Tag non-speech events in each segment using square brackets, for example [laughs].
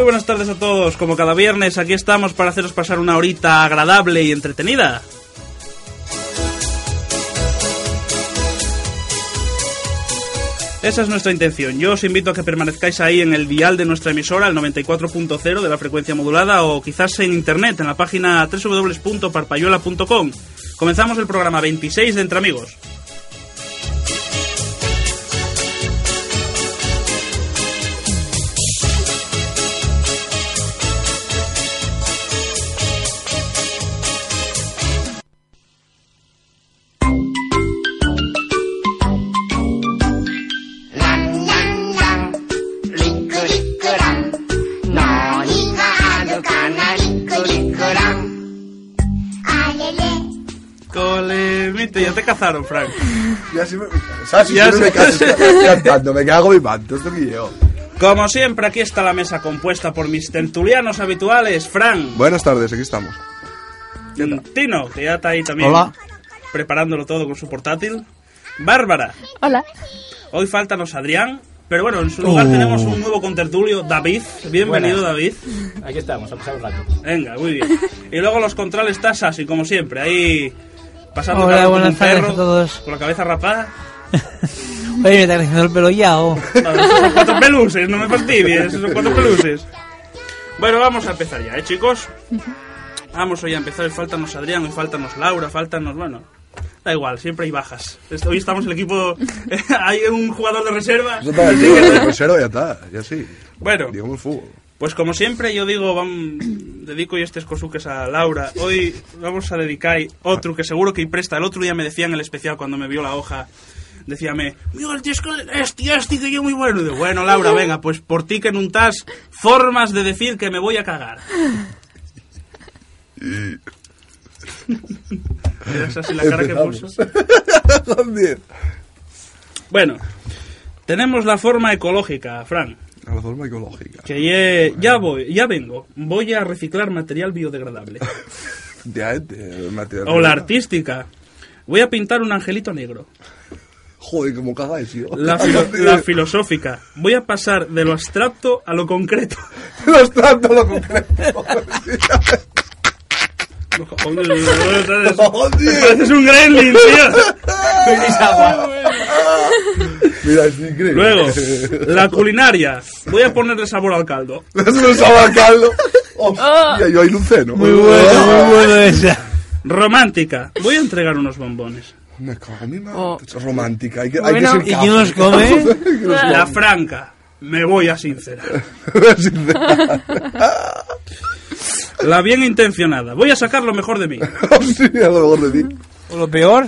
Muy buenas tardes a todos. Como cada viernes, aquí estamos para haceros pasar una horita agradable y entretenida. Esa es nuestra intención. Yo os invito a que permanezcáis ahí en el dial de nuestra emisora, el 94.0 de la frecuencia modulada, o quizás en internet, en la página www.parpayuela.com. Comenzamos el programa 26 de Entre Amigos. Cazaron, Frank. Ya sí me... Me cantando, me cago mi manto, esto que yo. Como siempre, aquí está la mesa compuesta por mis tertulianos habituales, Frank, Buenas tardes, aquí estamos. Tino, que ya está ahí también Hola. preparándolo todo con su portátil, Bárbara, Hola. hoy faltanos Adrián, pero bueno, en su lugar Oh. tenemos un nuevo contertulio, David. Bienvenido, David. Aquí estamos, a pasar un rato. Venga, muy bien. Y luego los controles está Sasi, como siempre, ahí pasando Hola, calor como buenas un tardes perro, a todos. con la cabeza rapada. [laughs] Oye, me está creciendo el pelo ya, oh. No, esos son cuatro peluses, no me fastidies, esos son cuatro peluses. Bueno, vamos a empezar ya, ¿eh, chicos? Vamos hoy a empezar, hoy faltanos Adrián, hoy faltanos Laura, faltanos, bueno, da igual, siempre hay bajas. Hoy estamos el equipo, [laughs] hay un jugador de reserva. Eso [laughs] está tío, el crucero ya está, ya sí. Bueno, Digamos fútbol. Pues como siempre yo digo, vam- dedico yo estos cosuques a Laura. Hoy vamos a dedicar otro que seguro que presta. El otro día me decía en el especial cuando me vio la hoja, decíame, mira el tío es que este, este, que yo muy bueno. Y digo, bueno, Laura, venga, pues por ti que nuntas formas de decir que me voy a cagar. [laughs] Es así la cara que puso. [laughs] Bueno, tenemos la forma ecológica, Fran. A la forma ecológica. Que ye- ya voy, ya vengo. Voy a reciclar material biodegradable. [laughs] Ya, eh, material. O la artística. Voy a pintar un angelito negro. [laughs] Joder, como cagáis, tío. La, filo- [laughs] la filosófica. Voy a pasar de lo abstracto a lo concreto. Los trato lo concreto. Joder, Joder. Pareces un gremlin, tío. Mira, es increíble. Luego, la culinaria. Voy a ponerle sabor al caldo. [laughs] Un sabacaldo. Hostia, yo hay luceno. Muy bueno, muy bueno esa. Romántica. Voy a entregar unos bombones. Me cago en mi madre. Oh. Es romántica. Hay que, hay Bueno, [laughs] que ser ¿Y quién los come? La franca. Me voy a sincerar. [laughs] Sincera. La bien intencionada. Voy a sacar lo mejor de mí. [laughs] Hostia, a lo mejor de ti. ¿O lo peor?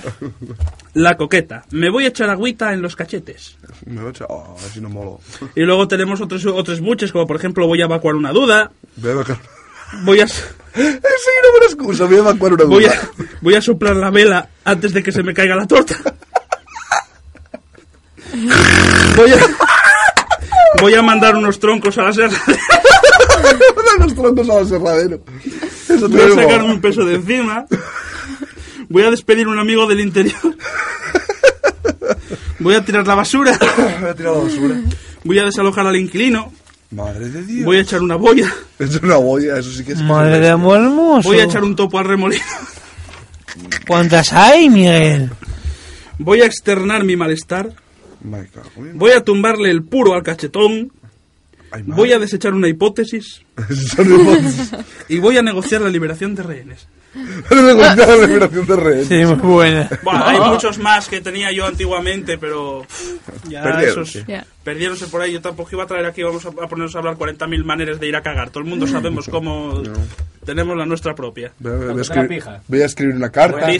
La coqueta. Me voy a echar agüita en los cachetes. Me lo he hecho. Oh, así no molo. Y luego tenemos otros, otros buches, como por ejemplo voy a evacuar una duda. Voy a evacuar. Voy a, Es una buena excusa. Voy a evacuar una voy duda. a, [laughs] voy a soplar la vela antes de que se me caiga la torta. [laughs] Voy a, voy a mandar unos troncos a la serra. Los troncos al aserradero. Eso Voy a sacarme un peso de encima. Voy a despedir a un amigo del interior. Voy a tirar la basura. Voy a tirar la basura. Voy a desalojar al inquilino. Madre de Dios. Voy a echar una boya. Es una boya, eso sí que es. Madre de amor hermoso. Voy a echar un topo al remolino. ¿Cuántas hay, Miguel? Voy a externar mi malestar. Voy a tumbarle el puro al cachetón. Voy a desechar una [laughs] hipótesis. Y voy a negociar la liberación de rehenes. No gusta la liberación de rehenes. Sí, muy buena. Bueno, hay muchos más que tenía yo antiguamente, pero ya Perdieron, esos perdieronse por ahí. Yo tampoco iba a traer aquí, vamos a, a ponernos a hablar 40.000 maneras de ir a cagar. Todo el mundo sabemos cómo tenemos la nuestra propia. Voy a, voy a escribir, voy a escribir una carta.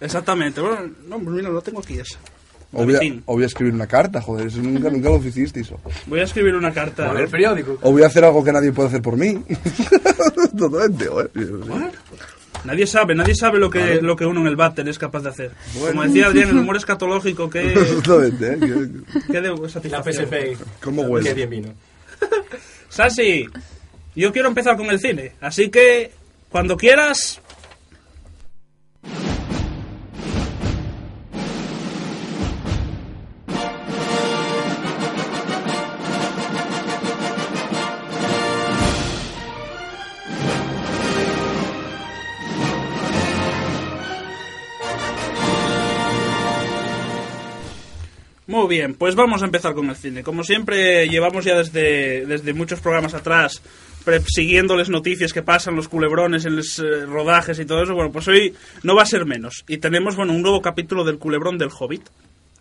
Exactamente. Bueno, no, pues mira, lo tengo aquí esa. O voy, a, Davidín. o voy a escribir una carta, joder. Eso nunca, nunca lo hicisteis. o. Voy a escribir una carta. El periódico. O voy a hacer algo que nadie puede hacer por mí. [laughs] Totalmente, joder. Nadie sabe, nadie sabe lo que, lo que uno en el váter es capaz de hacer. Como decía Adrián, el humor [laughs] escatológico, que, Totalmente, ¿eh? Que- que de La satisfacción. PSP. ¿Cómo huele? Qué bien vino. Sasi, yo quiero empezar con el cine, así que cuando quieras. Muy bien, pues vamos a empezar con el cine. Como siempre, llevamos ya desde, desde muchos programas atrás pre- siguiéndoles noticias que pasan, los culebrones en los eh, rodajes y todo eso. Bueno, pues hoy no va a ser menos. Y tenemos, bueno, un nuevo capítulo del culebrón del Hobbit.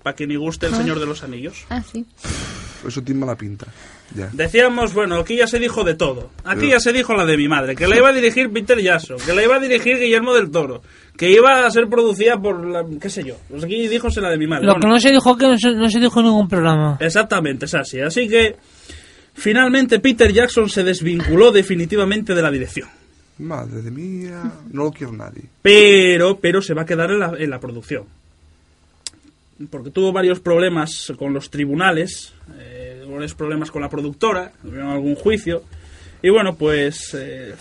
Para quien guste el Señor de los Anillos. Ah, sí. Eso tiene mala pinta. Ya. Decíamos, bueno, aquí ya se dijo de todo. Aquí ya se dijo la de mi madre, que la iba a dirigir Peter Jackson, que la iba a dirigir Guillermo del Toro, que iba a ser producida por, la, qué sé yo. Pues aquí díjose la de mi madre. Lo Bueno, que no se dijo que no se, no se dijo en ningún programa. Exactamente, es así. Así que, finalmente Peter Jackson se desvinculó definitivamente de la dirección. Madre de mía, no lo quiero nadie. Pero, pero se va a quedar en la, en la producción. Porque tuvo varios problemas con los tribunales, eh, varios problemas con la productora, tuvieron algún juicio. Y bueno, pues eh,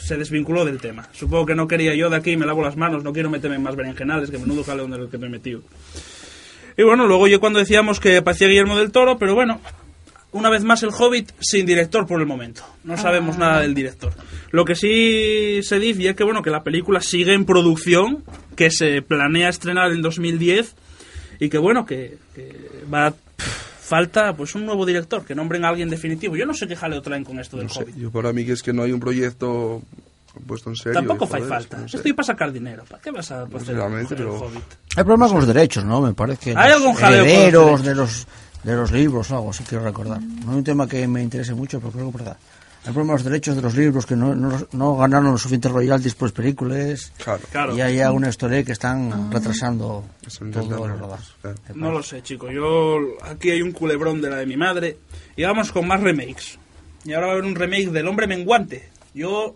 se desvinculó del tema. Supongo que no quería yo de aquí, me lavo las manos, no quiero meterme en más berenjenales, que menudo jaleo en el que me he metido. Y bueno, luego yo cuando decíamos que aparecía Guillermo del Toro, pero bueno, una vez más el Hobbit sin director por el momento. No sabemos nada del director. Lo que sí se dice es que bueno, que la película sigue en producción, que se planea estrenar en 2010 y que bueno, que, que va falta pues un nuevo director, que nombren a alguien definitivo. Yo no sé qué jaleo traen con esto del No sé, Hobbit. yo para mí que es que no hay un proyecto puesto en serio. Tampoco hace falta. no sé. Estoy para sacar dinero. ¿Para qué vas a hacer realmente, el pero- Hobbit? Hay problemas con los derechos, ¿no? Me parece. Hay los algún jaleo con los de los, de los libros o algo, así quiero recordar. No es un tema que me interese mucho, pero creo que es verdad. Hay problemas con los derechos de los libros que no, no, no ganaron los suficientes royalties por las películas. Claro. Claro. Y hay una historia que están retrasando Eso todo el rodaje. claro. No lo sé, chico. Yo aquí hay un culebrón de la de mi madre. Y vamos con más remakes. Y ahora va a haber un remake del Hombre Menguante. Yo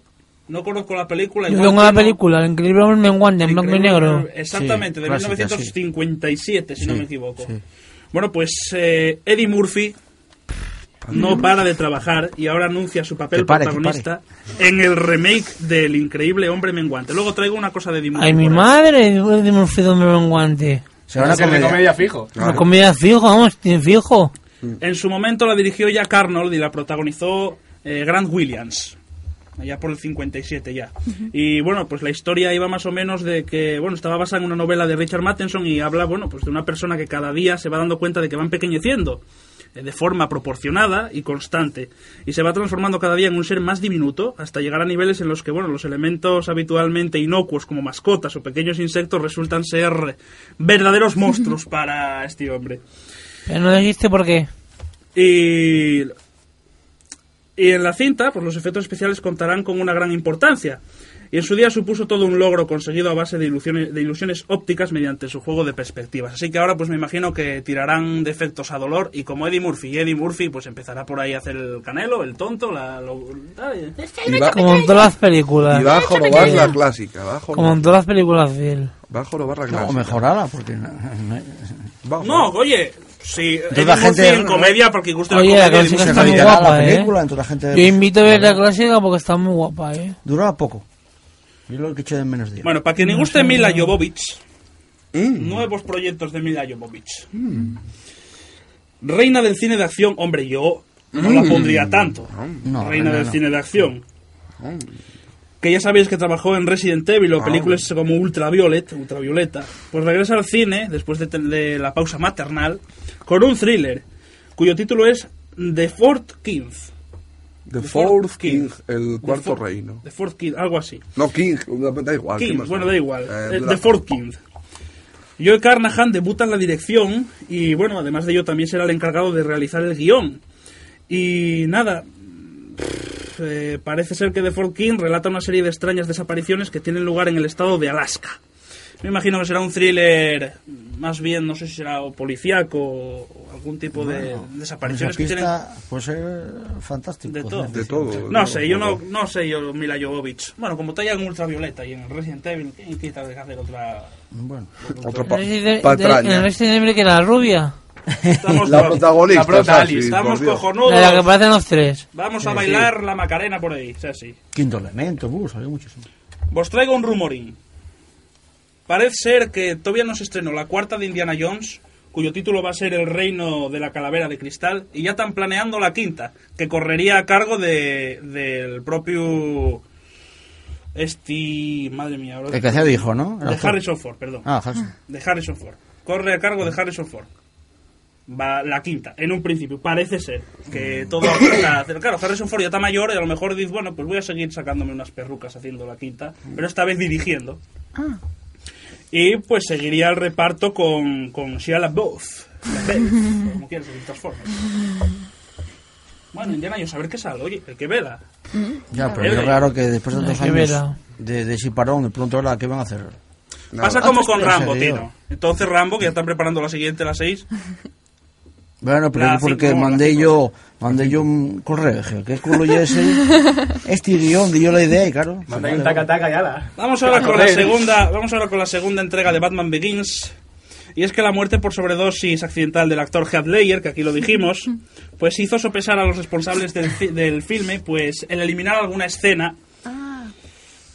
no conozco la película. Yo tengo la no- película, el increíble hombre menguante en blanco y negro. Exactamente, Sí, de clásica, 1957, si no me equivoco. sí. Bueno, pues eh, Eddie Murphy no para de trabajar y ahora anuncia su papel pare, protagonista en el remake del increíble Hombre Menguante. Luego traigo una cosa de Murphy. Ay, mi madre, de hombre menguante. Será una comedia. comedia fijo. Una comedia fijo, vamos, tiene fijo. En su momento la dirigió Jack Arnold y la protagonizó eh, Grant Williams. Allá por el 57 ya. Y bueno, pues la historia iba más o menos de que, bueno, estaba basada en una novela de Richard Matheson y habla, bueno, pues de una persona que cada día se va dando cuenta de que va empequeñeciendo de forma proporcionada y constante y se va transformando cada día en un ser más diminuto hasta llegar a niveles en los que, bueno, los elementos habitualmente inocuos como mascotas o pequeños insectos resultan ser verdaderos [laughs] monstruos para este hombre. Pero no dijiste por qué. Y, y en la cinta, pues los efectos especiales contarán con una gran importancia. Y en su día supuso todo un logro conseguido a base de ilusiones, de ilusiones ópticas mediante su juego de perspectivas. Así que ahora pues me imagino que tirarán de efectos a dolor y como Eddie Murphy y Eddie Murphy pues empezará por ahí a hacer el canelo, el tonto, la... lo- Y va, Como en todas las películas. y va a jorobar la clásica. Va a Como jorobar, en todas las películas de él. va a jorobar la No, clásica. mejorarla, porque... no- no- Va a No, oye, sí, la gente- en comedia porque gusta la Oye, la comedia. Eddie clásica está muy guapa, la ¿eh? película, la gente... Yo invito a ver la clásica porque está muy guapa, ¿eh? Duraba poco. Yo lo que eché en menos días. Bueno, para quien le guste Mila Jovovich, Mm. nuevos proyectos de Mila Jovovich. Reina del cine de acción, hombre, yo no la pondría tanto. No, Reina no, del no. cine de acción. Que ya sabéis que trabajó en Resident Evil o películas como Ultraviolet, Ultravioleta. Pues regresa al cine, después de, de la pausa maternal, con un thriller, cuyo título es The Fourth King. The The Fourth Fourth King, King. el cuarto The reino. The Fourth King, algo así. No, King, da igual. ¿qué King, bueno, da? igual. Eh, Eh, The Fourth King. Joe Carnahan debuta en la dirección y, bueno, además de ello también será el encargado de realizar el guion. Y nada, pff, eh, parece ser que The Fourth King relata una serie de extrañas desapariciones que tienen lugar en el estado de Alaska. Me imagino que será un thriller más bien, no sé si será o policíaco o algún tipo de Esa desapariciones que tienen... pista puede ser fantástico. De todo. De todo. No sé, yo no, no sé yo Mila Jovovich. Bueno, como talla en Ultravioleta y en Resident Evil, ¿quién quita de hacer otra...? Bueno, Otra pa- el patraña. en el Resident Evil que era la rubia. Estamos, [laughs] La protagonista. La prota Alice, sí, estamos cojonudos. La que aparecen los tres. Vamos a bailar la Macarena por ahí, o sea, quinto elemento, uh, salió muchísimo. Vos traigo un rumorín. Parece ser que todavía no se estrenó la cuarta de Indiana Jones, cuyo título va a ser El Reino de la Calavera de Cristal, y ya están planeando la quinta, que correría a cargo de, del propio... Este... Madre mía, ahora... El que hacía dijo, ¿no? De actor. Harrison Ford, perdón. Ah, Harrison. De Harrison Ford. Corre a cargo de Harrison Ford. Va la quinta, en un principio, parece ser que todo [coughs] hacer. Claro, Harrison Ford ya está mayor y a lo mejor dice, bueno, pues voy a seguir sacándome unas perrucas haciendo la quinta, pero esta vez dirigiendo. Y pues seguiría el reparto con, con Shia LaBeouf, LaBeouf, [laughs] como quieras, de distintas formas. Bueno, Indiana Jones, a ver qué sale, oye, hay que verla. Ya, pero es raro que después de dos años de, de Siparón, de pronto ahora, ¿qué van a hacer? Pasa como Ah, con Rambo. Tino. Entonces Rambo, que ya están preparando la siguiente, la 6. [laughs] Bueno, pero La es porque mandé yo, mandé yo un correo, dije, ¿qué culo ya ese? [laughs] Este guion, di yo la idea y claro. Manda ahí un taca-taca y ala. Vamos ahora con la segunda, vamos ahora con la segunda entrega de Batman Begins. Y es que la muerte por sobredosis accidental del actor Heath Ledger, que aquí lo dijimos, [laughs] pues hizo sopesar a los responsables del, fi- del filme, pues el eliminar alguna escena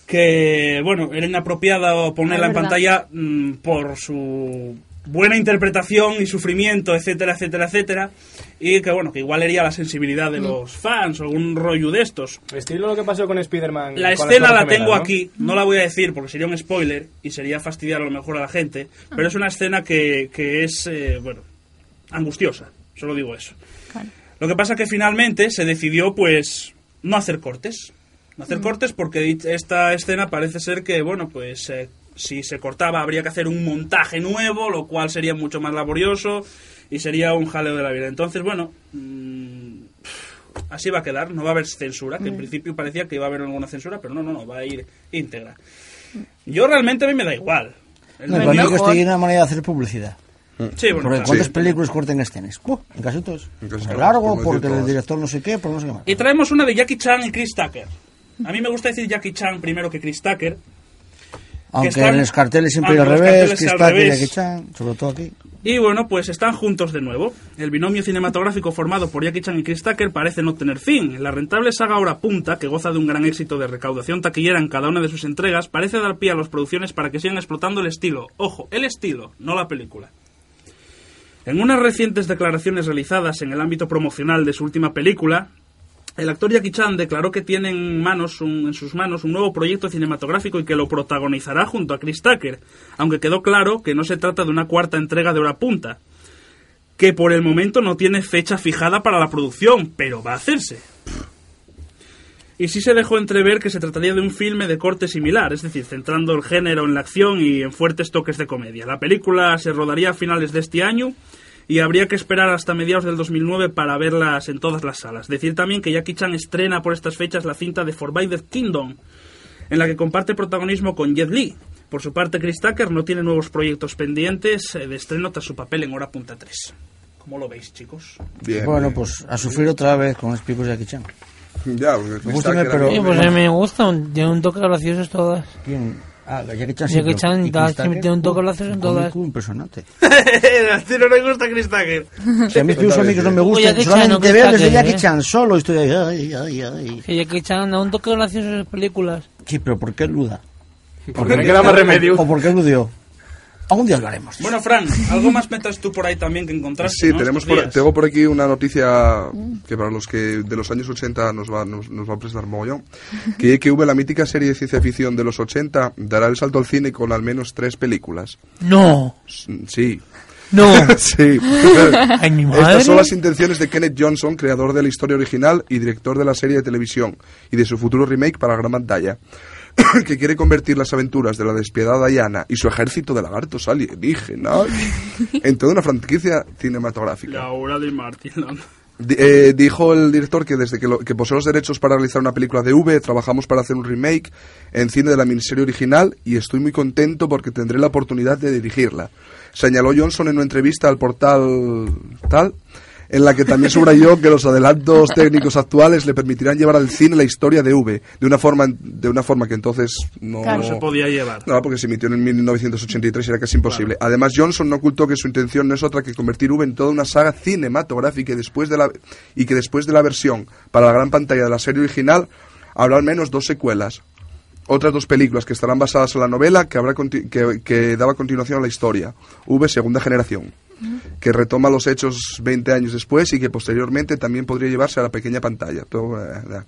que, bueno, era inapropiada ponerla Ah, en pantalla mm, por su buena interpretación y sufrimiento, etcétera, etcétera, etcétera, y que, bueno, que igual hería la sensibilidad Mm. de los fans o algún rollo de estos. Estilo lo que pasó con Spider-Man. La con escena la tengo ¿no? aquí, no la voy a decir porque sería un spoiler y sería fastidiar a lo mejor a la gente, pero es una escena que, que es, eh, bueno, angustiosa, solo digo eso. Claro. Lo que pasa que finalmente se decidió, pues, no hacer cortes. No Mm. hacer cortes porque esta escena parece ser que, bueno, pues, eh, si se cortaba habría que hacer un montaje nuevo, lo cual sería mucho más laborioso y sería un jaleo de la vida. Entonces, bueno, mm, así va a quedar, no va a haber censura, que en principio parecía que iba a haber alguna censura, pero no, no, no, va a ir íntegra. Yo realmente a mí me da igual. El No, medio- para mí que estoy una manera de hacer publicidad. Sí, bueno, Porque. ¿cuántas películas cortan escenas? Uh, en casi todos. En casi Por todas, largo, por no porque el director no sé qué, por no sé qué más. Y traemos una de Jackie Chan y Chris Tucker. A mí me gusta decir Jackie Chan primero que Chris Tucker. Aunque están- en los carteles siempre al revés, que está Chan, sobre todo aquí. Y bueno, pues están juntos de nuevo. El binomio cinematográfico formado por Jackie Chan y Chris Tucker parece no tener fin. La rentable saga Hora Punta, que goza de un gran éxito de recaudación taquillera en cada una de sus entregas, parece dar pie a las producciones para que sigan explotando el estilo. Ojo, el estilo, no la película. En unas recientes declaraciones realizadas en el ámbito promocional de su última película, el actor Jackie Chan declaró que tiene en, manos un- en sus manos un nuevo proyecto cinematográfico y que lo protagonizará junto a Chris Tucker, aunque quedó claro que no se trata de una cuarta entrega de hora punta, que por el momento no tiene fecha fijada para la producción, pero va a hacerse. Y sí se dejó entrever que se trataría de un filme de corte similar, es decir, centrando el género en la acción y en fuertes toques de comedia. La película se rodaría a finales de este año y habría que esperar hasta mediados del 2009 para verlas en todas las salas. Decir también que Jackie Chan estrena por estas fechas la cinta de Forbidden Kingdom, en la que comparte protagonismo con Jet Li. Por su parte, Chris Tucker no tiene nuevos proyectos pendientes eh, de estreno tras su papel en Hora Punta 3. ¿Cómo lo veis, chicos? Bien, bueno, bien. pues a sufrir otra vez con los picos de Jackie Chan. Ya, Chris Gústame, Tucker pero- Sí, me- pues a mí me gustan, tiene un toque gracioso todas. ¿Quién? Ah, Jackie Chan. Jackie Chan ¿y da- tiene un toque Uh, gracioso en un todas. cómico impresionante. A ti no le gusta Chris Tucker. Si a mí sus amigos no me gustan, Jackie Chan, solamente no, Chris verles de Tucker, Jackie. Chan solo estoy ahí, ay, ay, ay. Que Jackie Chan da un toque gracioso en sus películas. Sí, pero ¿por qué luda? Porque no queda más remedio. ¿O por qué ludió? Algún día hablaremos. Bueno, Fran, algo más metas tú por ahí también que encontraste. Sí, ¿no? tenemos por, tengo por aquí una noticia que para los que de los años 80 nos va, nos, nos va a prestar mogollón. Que IQV, la mítica serie de ciencia ficción de los 80, dará el salto al cine con al menos tres películas. No, Sí. no. [laughs] sí. Ay, mi madre. Estas son las intenciones de Kenneth Johnson, creador de la historia original y director de la serie de televisión y de su futuro remake para gran pantalla, [coughs] que quiere convertir las aventuras de la despiadada Diana y su ejército de lagartos alienígenas [laughs] en toda una franquicia cinematográfica. Laura de Martin. Eh, dijo el director que desde que, lo- que posee los derechos para realizar una película de V, trabajamos para hacer un remake en cine de la miniserie original y estoy muy contento porque tendré la oportunidad de dirigirla. Señaló Johnson en una entrevista al portal tal, en la que también subrayó que los adelantos técnicos actuales le permitirán llevar al cine la historia de V de una forma, de una forma que entonces no, Claro. No se podía llevar. no, porque se emitió en 1983 y era casi imposible. Además, Johnson no ocultó que su intención no es otra que convertir V en toda una saga cinematográfica y, después de la, y que después de la versión para la gran pantalla de la serie original habrá al menos dos secuelas. Otras dos películas que estarán basadas en la novela que, habrá conti- que, que daba continuación a la historia. V Segunda Generación. Que retoma los hechos 20 años después y que posteriormente también podría llevarse a la pequeña pantalla. Todo, eh, eh.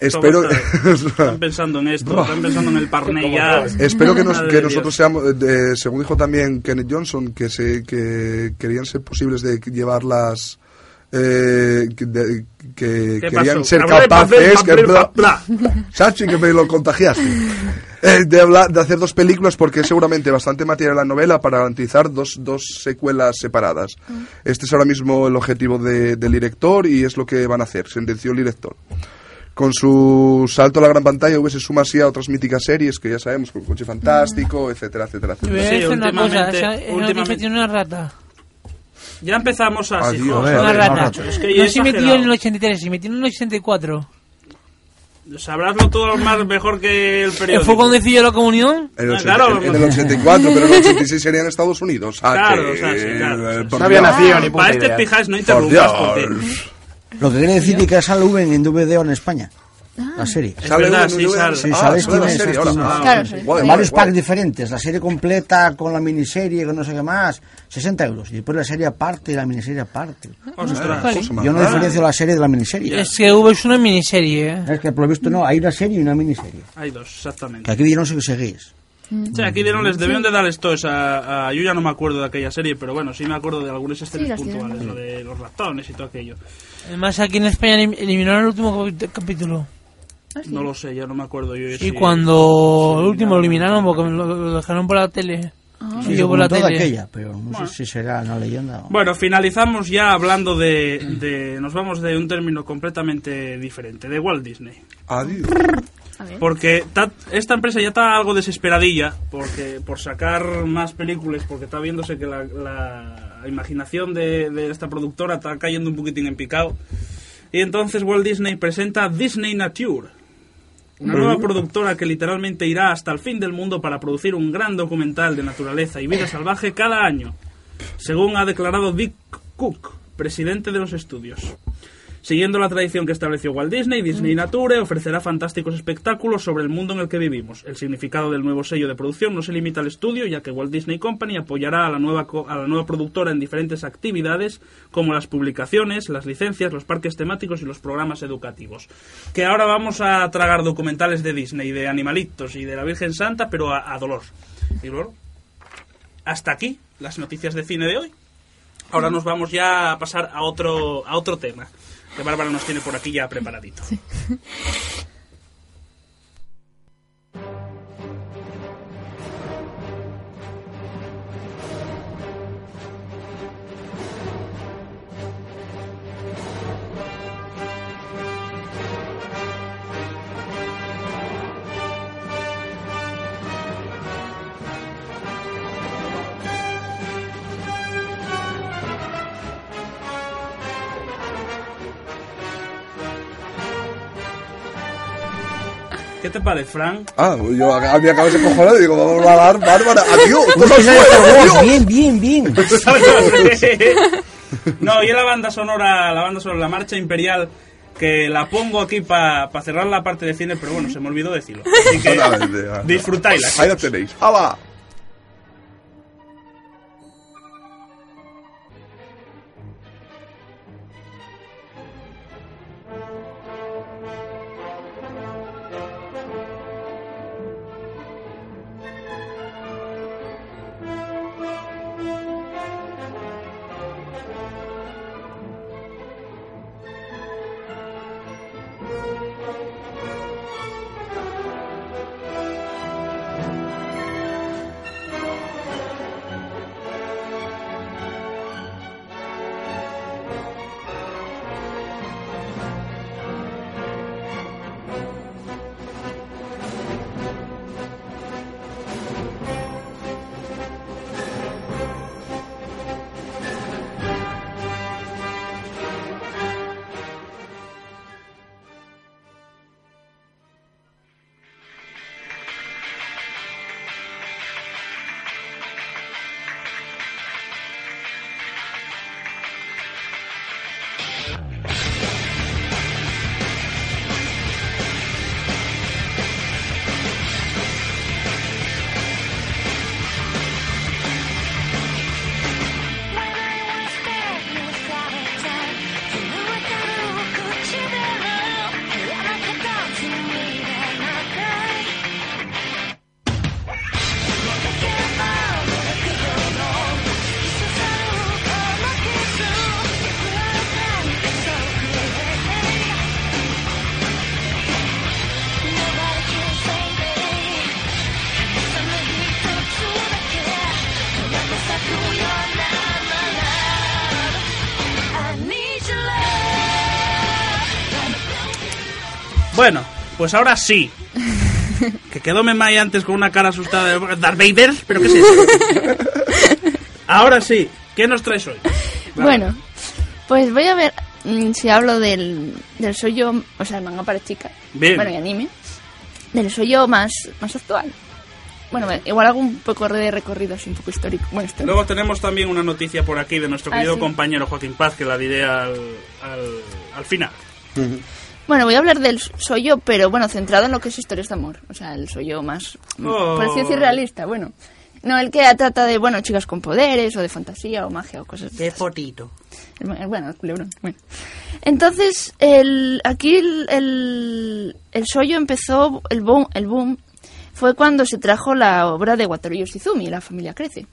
Espero, [laughs] Están pensando en esto, están pensando en el parné ya. [laughs] espero que, nos- que nosotros seamos, eh, de- según dijo también Kenneth Johnson, que se que querían ser posibles de llevar las eh, que, de- que ¿Qué querían pasó? ser capaces que. Sachi, que me lo contagiaste. [laughs] Eh, de, hablar, de hacer dos películas porque es seguramente bastante material la novela para garantizar dos, dos secuelas separadas. Este es ahora mismo el objetivo de- del director y es lo que van a hacer, sentenció el director. Con su salto a la gran pantalla, V se suma así a otras míticas series que ya sabemos, como Coche Fantástico, etcétera, etcétera, Te voy a etcétera. Sí, decir una cosa, últimamente- esa, últimamente- tiene una rata. Ya empezamos así. Adiós. joder. Una rata. es que no se metió en el 83, se metió en el 84. Sabráslo todo más mejor que el periódico. ¿Fue cuando decidió la comunión? En el, Ah, 80 claro. en el 84, pero en el 86 [laughs] sería en Estados Unidos. Ah, Claro, que- o sea, sí, claro, eh, No había nacido ni puta Para este pijáis, no Por interrumpas porque... Dios. [laughs] Lo que quiere decir que sale V en DVD en España. La serie. Es Sale verdad, uno, sí, sale. Sí, Ah, ¿sabes sale la quién es? serie. Ah, Claro, sí. guay, Varios guay, packs diferentes. La serie completa con la miniserie, con no sé qué más, 60 euros. Y después la serie aparte y la miniserie aparte. Ostras. Vale. Yo no diferencio la serie de la miniserie. Es que V es una miniserie, ¿eh? Es que por lo visto no, hay una serie y una miniserie. Hay dos, exactamente. Que aquí dijeron que seguís. Sí, aquí dieron, les debieron de dar esto a, a- Yo ya no me acuerdo de aquella serie, pero bueno, sí me acuerdo de algunas escenas dieron. puntuales, lo de los ratones y todo aquello. Además, aquí en España elim- eliminaron el último capítulo. Ah, sí. No lo sé, ya no me acuerdo yo. Y sí. cuando el último lo eliminaron. porque lo, lo dejaron por la tele. Ah. Sí, yo por la toda tele. aquella, pero no sé si será una leyenda o... Bueno, finalizamos ya hablando de, de- Nos vamos de un término completamente diferente, de Walt Disney. Adiós. Porque ta- esta empresa ya está algo desesperadilla porque por sacar más películas, porque está viéndose que la, la imaginación de, de esta productora está cayendo un poquitín en picado. Y entonces Walt Disney presenta Disney Nature, una nueva productora que literalmente irá hasta el fin del mundo para producir un gran documental de naturaleza y vida salvaje cada año, según ha declarado Dick Cook, presidente de los estudios. Siguiendo la tradición que estableció Walt Disney, Disney Nature ofrecerá fantásticos espectáculos sobre el mundo en el que vivimos. El significado del nuevo sello de producción no se limita al estudio, ya que Walt Disney Company apoyará a la nueva, co- a la nueva productora en diferentes actividades, como las publicaciones, las licencias, los parques temáticos y los programas educativos. Que ahora vamos a tragar documentales de Disney, de animalitos y de la Virgen Santa, pero a, a dolor. Y luego, hasta aquí las noticias de cine de hoy. Ahora nos vamos ya a pasar a otro, a otro tema que Bárbara nos tiene por aquí ya preparadito. ¿Qué te parece, Frank? Ah, yo a mí acabo de cojonar y digo, vamos a hablar, Bárbara, adiós. Adiós. Bien, bien, bien. [laughs] [laughs] no, y la banda sonora, la banda sonora, la marcha imperial, que la pongo aquí para cerrar la parte de cine, pero bueno, se me olvidó decirlo. Así que disfrutáisla. Ahí la tenéis. ¡Hala! Bueno, pues ahora sí. [laughs] Que quedó Memai antes con una cara asustada de Darth Vader, pero ¿qué es eso? [laughs] Ahora sí, ¿qué nos traes hoy? Bueno, pues voy a ver mm, si hablo del, del soyo, o sea, el manga para chicas. Bien. Bueno, y anime. Del soyo más, más actual. Bueno, igual hago un poco de recorrido así, un poco histórico. Bueno, histórico. Luego tenemos también una noticia por aquí de nuestro Ah, querido sí. compañero Joaquín Paz, que la diré al, al, al final. Bueno, voy a hablar del soyo, pero bueno, centrado en lo que es historias de amor. O sea, el soyo más, Oh. por así decir, realista. Bueno, no el que trata de, bueno, chicas con poderes o de fantasía o magia o cosas de el- Bueno, el culebrón. Bueno. Entonces, el, aquí el, el, el empezó, el boom, el boom fue cuando se trajo la obra de Wataru Yoshizumi, La familia crece.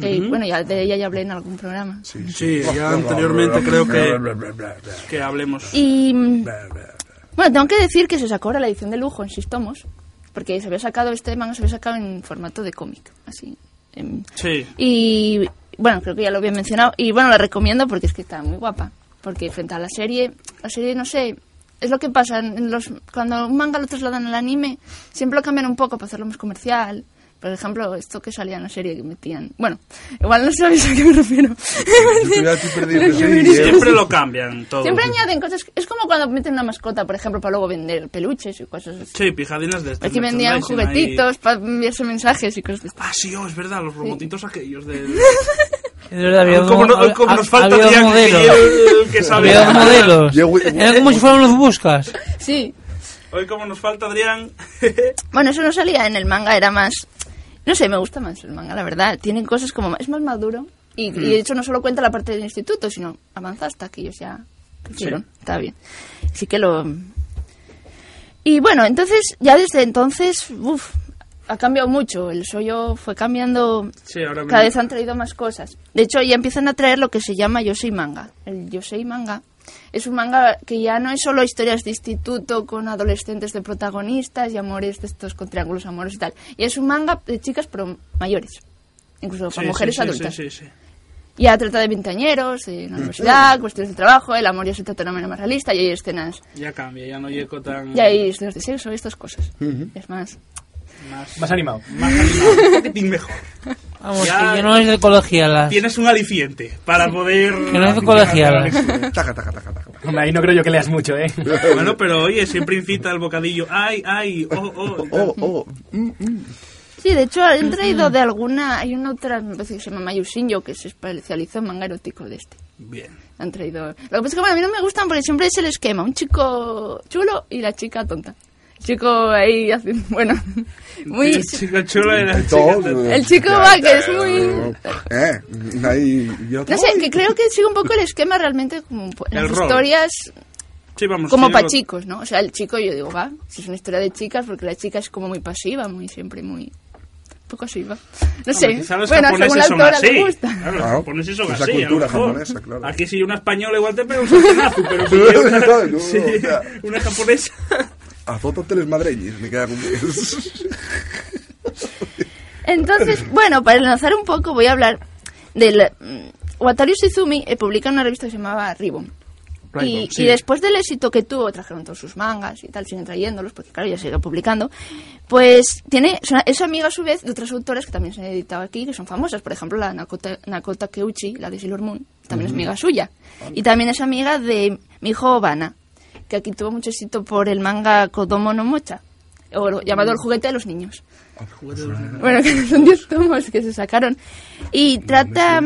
Que, Bueno, ya, de ella ya hablé en algún programa. Sí, ya anteriormente creo que, que hablemos. Y mm, bueno, tengo que decir que se sacó ahora la edición de lujo en seis tomos, porque se había sacado este manga, se había sacado en formato de cómic, así. em, Sí, Y bueno, creo que ya lo había mencionado. Y bueno, la recomiendo porque es que está muy guapa. Porque frente a la serie, la serie, no sé, es lo que pasa. En los, cuando un manga lo trasladan al anime, siempre lo cambian un poco para hacerlo más comercial. Por ejemplo, esto que salía en la serie que metían. Bueno, igual no sabéis a qué me refiero. [laughs] Que siempre lo cambian todo. Siempre añaden cosas. Es como cuando meten una mascota, por ejemplo, para luego vender peluches y cosas así. Sí, pijadinas de estas. Aquí vendían ahí. juguetitos para enviarse mensajes y cosas de estas. Ah, sí, oh, es verdad, los robotitos aquellos de... [laughs] Es verdad, había Hoy como, dos- no- hoy como nos falta había modelos. el, el que sabe... Había dos modelos. Yo, güey, Era como si fueran los buscas. Sí. Hoy como nos falta Adrián... [laughs] Bueno, eso no salía en el manga, era más... No sé, me gusta más el manga, la verdad. Tiene cosas como... Es más maduro. Y, y de hecho no solo cuenta la parte del instituto, sino avanza hasta que ellos ya crecieron. Está bien. Así que lo... Y bueno, entonces, ya desde entonces, uff, ha cambiado mucho. El soyo fue cambiando... Sí, ahora Cada vez han traído más cosas. De hecho, ya empiezan a traer lo que se llama Yosei Manga. El Yosei Manga es un manga que ya no es solo historias de instituto con adolescentes de protagonistas y amores de estos con triángulos amorosos y tal. Y es un manga de chicas pero mayores. Incluso para sí, mujeres sí, adultas. Sí, sí, sí. Ya trata de veinteañeros, de la universidad, cuestiones de trabajo, el amor ya se trata de una manera más realista y hay escenas. Ya cambia, ya no llego tan... Y hay escenas de sexo y estas cosas. Es más. Más, Más animado. más animado, [laughs] un poquitín mejor. Vamos, Ya- que yo no es de colegialas. Tienes un aliciente para poder... Que no es de colegialas. Taca, taca, taca, taca. Hombre, ahí no creo yo que leas mucho, ¿eh? Bueno, pero oye, siempre incita el bocadillo. Ay, ay, oh, oh. Oh, oh. mm, Sí, de hecho han traído de alguna... Hay una autora, me parece que se llama Mayu Shinjo, que se especializó en manga erótico de este. Bien. Han traído... Lo que pasa es que bueno, a mí no me gustan porque siempre es el esquema. Un chico chulo y la chica tonta. El chico ahí haciendo... Bueno, muy... El chico chulo y la chica Todo. tonta. El chico va, que es muy... Eh, ahí. yo- No sé, que creo que sigue un poco el esquema realmente como en las rol. historias Sí, vamos. como sí, para lo- chicos, ¿no? O sea, el chico yo digo, va, si es una historia de chicas, porque la chica es como muy pasiva, muy siempre muy... Un poco así, va. No sé, Hombre, quizá los bueno, según la autora le gusta. Claro, los Claro. japoneses son Es la así. cultura japonesa, claro. Aquí si [laughs] una española igual te pega un sartenazo, pero si [laughs] una, no, sí, o sea. una japonesa... Azoto teles madreñis, me queda con Entonces, bueno, para enlazar un poco voy a hablar del... mm, Wataru Shizumi eh, publica una revista que se llamaba Ribbon. Y, Ribbon, sí. y después del éxito que tuvo, trajeron todos sus mangas y tal, siguen trayéndolos, porque claro, ya sigue publicando, pues tiene, es amiga a su vez de otras autoras que también se han editado aquí, que son famosas. Por ejemplo, la Nakota, Nakota Keuchi, la de Sailor Moon, también es amiga suya. Y también es amiga de mi hijo Obana, que aquí tuvo mucho éxito por el manga Kodomo no Mocha, o llamado El juguete de los niños. Bueno, [laughs] que son 10 tomos que se sacaron. Y trata...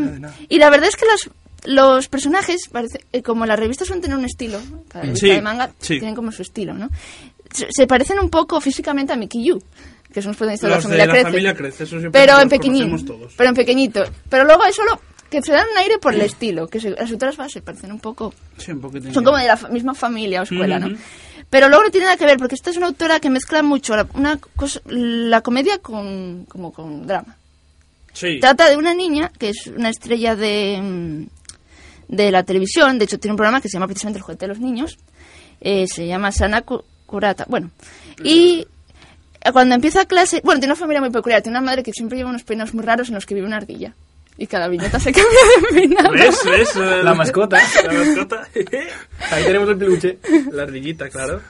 Y la verdad es que los, los personajes, parece, eh, como las revistas suelen tener un estilo, cada revista Sí, de manga sí. tienen como su estilo, ¿no? Se, parecen un poco físicamente a Mickey Yu, que son los protagonistas de la Los familia de la Crece. familia Crece, eso pero los en pequeñito. Pero en pequeñito. Pero luego hay solo que se dan un aire por el estilo, que se- las autoras se parecen un poco Sí, un poquitín. son como de la fa- misma familia o escuela. ¿no? Pero luego no tiene nada que ver, porque esta es una autora que mezcla mucho la, una cosa- la comedia con, como con drama. Sí. Trata de una niña que es una estrella de, mm, de la televisión, de hecho tiene un programa que se llama precisamente El juguete de los niños, eh, se llama Sana Kurata, bueno, y cuando empieza clase, bueno, tiene una familia muy peculiar, tiene una madre que siempre lleva unos peinados muy raros en los que vive una ardilla. Y cada viñeta se [laughs] cambia de peinado. ¿Ves? ¿Ves? La mascota. La mascota. [laughs] Ahí tenemos el peluche. La ardillita, claro.